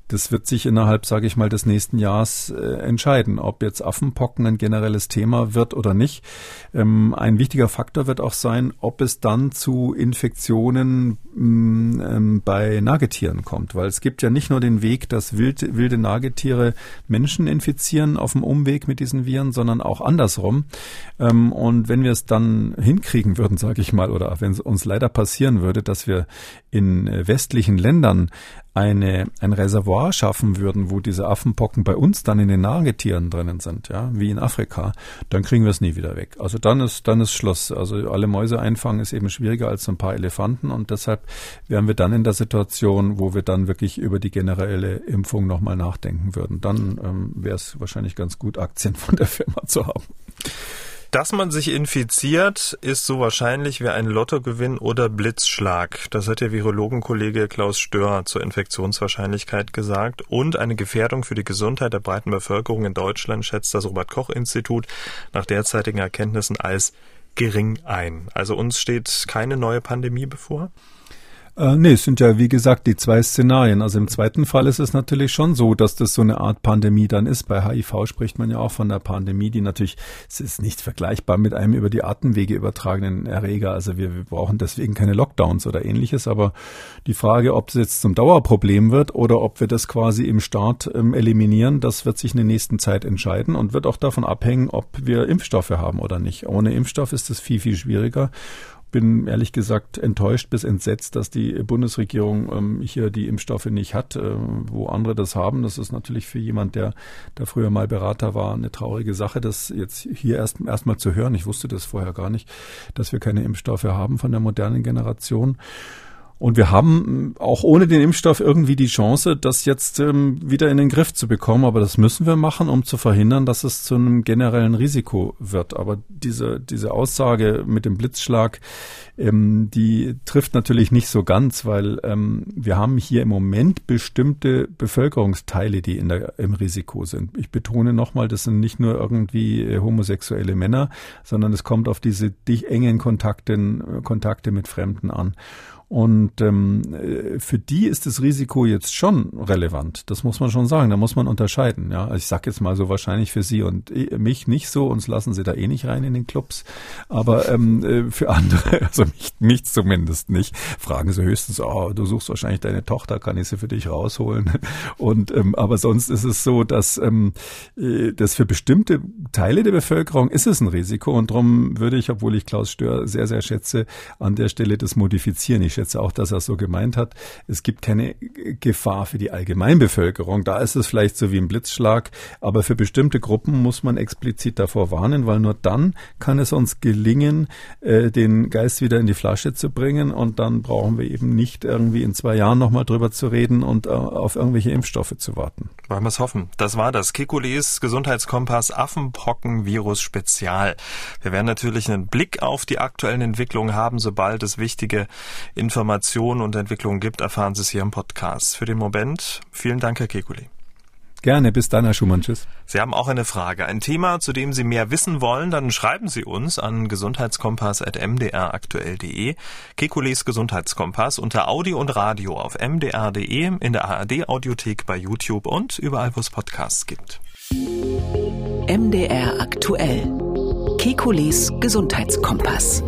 das wird sich innerhalb, sage ich mal, des nächsten Jahres äh, entscheiden, ob jetzt Affenpocken ein generelles Thema wird oder nicht. Ähm, ein wichtiger Faktor wird auch sein, ob es dann zu Infektionen mm, ähm, bei Nagetieren kommt, weil es gibt ja nicht nur den Weg, dass wild, wilde Nagetiere Menschen infizieren auf dem Umweg mit diesen Viren, sondern auch andersrum. Ähm, und wenn wir es dann hinkriegen würden, sage ich mal, oder wenn es uns leider passieren würde, dass wir in äh, westlichen Ländern eine, ein Reservoir schaffen würden, wo diese Affenpocken bei uns dann in den Nagetieren drinnen sind, ja, wie in Afrika, dann kriegen wir es nie wieder weg. Also dann ist, dann ist Schluss. Also alle Mäuse einfangen ist eben schwieriger als ein paar Elefanten und deshalb wären wir dann in der Situation, wo wir dann wirklich über die generelle Impfung nochmal nachdenken würden. Dann ähm, wäre es wahrscheinlich ganz gut, Aktien von der Firma zu haben. Dass man sich infiziert, ist so wahrscheinlich wie ein Lottogewinn oder Blitzschlag. Das hat der Virologenkollege Klaus Stör zur Infektionswahrscheinlichkeit gesagt. Und eine Gefährdung für die Gesundheit der breiten Bevölkerung in Deutschland schätzt das Robert Koch Institut nach derzeitigen Erkenntnissen als gering ein. Also uns steht keine neue Pandemie bevor? Äh, nee, es sind ja wie gesagt die zwei Szenarien. Also im zweiten Fall ist es natürlich schon so, dass das so eine Art Pandemie dann ist. Bei HIV spricht man ja auch von der Pandemie, die natürlich, es ist nicht vergleichbar mit einem über die Atemwege übertragenen Erreger. Also wir, wir brauchen deswegen keine Lockdowns oder ähnliches. Aber die Frage, ob es jetzt zum Dauerproblem wird oder ob wir das quasi im Start ähm, eliminieren, das wird sich in der nächsten Zeit entscheiden und wird auch davon abhängen, ob wir Impfstoffe haben oder nicht. Ohne Impfstoff ist es viel, viel schwieriger bin ehrlich gesagt enttäuscht bis entsetzt, dass die Bundesregierung ähm, hier die Impfstoffe nicht hat, äh, wo andere das haben. Das ist natürlich für jemand, der da früher mal Berater war, eine traurige Sache, das jetzt hier erst erstmal zu hören. Ich wusste das vorher gar nicht, dass wir keine Impfstoffe haben von der modernen Generation. Und wir haben auch ohne den Impfstoff irgendwie die Chance, das jetzt ähm, wieder in den Griff zu bekommen. Aber das müssen wir machen, um zu verhindern, dass es zu einem generellen Risiko wird. Aber diese, diese Aussage mit dem Blitzschlag, ähm, die trifft natürlich nicht so ganz, weil ähm, wir haben hier im Moment bestimmte Bevölkerungsteile, die in der, im Risiko sind. Ich betone nochmal, das sind nicht nur irgendwie äh, homosexuelle Männer, sondern es kommt auf diese engen Kontakte, Kontakte mit Fremden an. Und ähm, für die ist das Risiko jetzt schon relevant. Das muss man schon sagen. Da muss man unterscheiden. Ja, also ich sage jetzt mal so wahrscheinlich für Sie und mich nicht so. Uns lassen Sie da eh nicht rein in den Clubs. Aber ähm, äh, für andere, also mich, mich zumindest nicht, fragen Sie höchstens, oh, du suchst wahrscheinlich deine Tochter, kann ich sie für dich rausholen? Und ähm, aber sonst ist es so, dass ähm, äh, das für bestimmte Teile der Bevölkerung ist es ein Risiko und darum würde ich, obwohl ich Klaus Stör sehr sehr schätze, an der Stelle das modifizieren. Ich schätze auch, dass er so gemeint hat. Es gibt keine Gefahr für die Allgemeinbevölkerung. Da ist es vielleicht so wie ein Blitzschlag. Aber für bestimmte Gruppen muss man explizit davor warnen, weil nur dann kann es uns gelingen, äh, den Geist wieder in die Flasche zu bringen. Und dann brauchen wir eben nicht irgendwie in zwei Jahren nochmal drüber zu reden und äh, auf irgendwelche Impfstoffe zu warten. Wollen wir es hoffen. Das war das Kekules Gesundheitskompass Affenpocken-Virus Spezial. Wir werden natürlich einen Blick auf die aktuellen Entwicklungen haben, sobald es wichtige Informationen Informationen und Entwicklungen gibt, erfahren Sie es hier im Podcast. Für den Moment vielen Dank, Herr Kekulé. Gerne, bis dann, Herr Schumann. Tschüss. Sie haben auch eine Frage, ein Thema, zu dem Sie mehr wissen wollen, dann schreiben Sie uns an gesundheitskompass.mdraktuell.de, Kekules Gesundheitskompass unter Audio und Radio auf mdr.de, in der ARD-Audiothek bei YouTube und überall, wo es Podcasts gibt. MDR aktuell. Kekules Gesundheitskompass.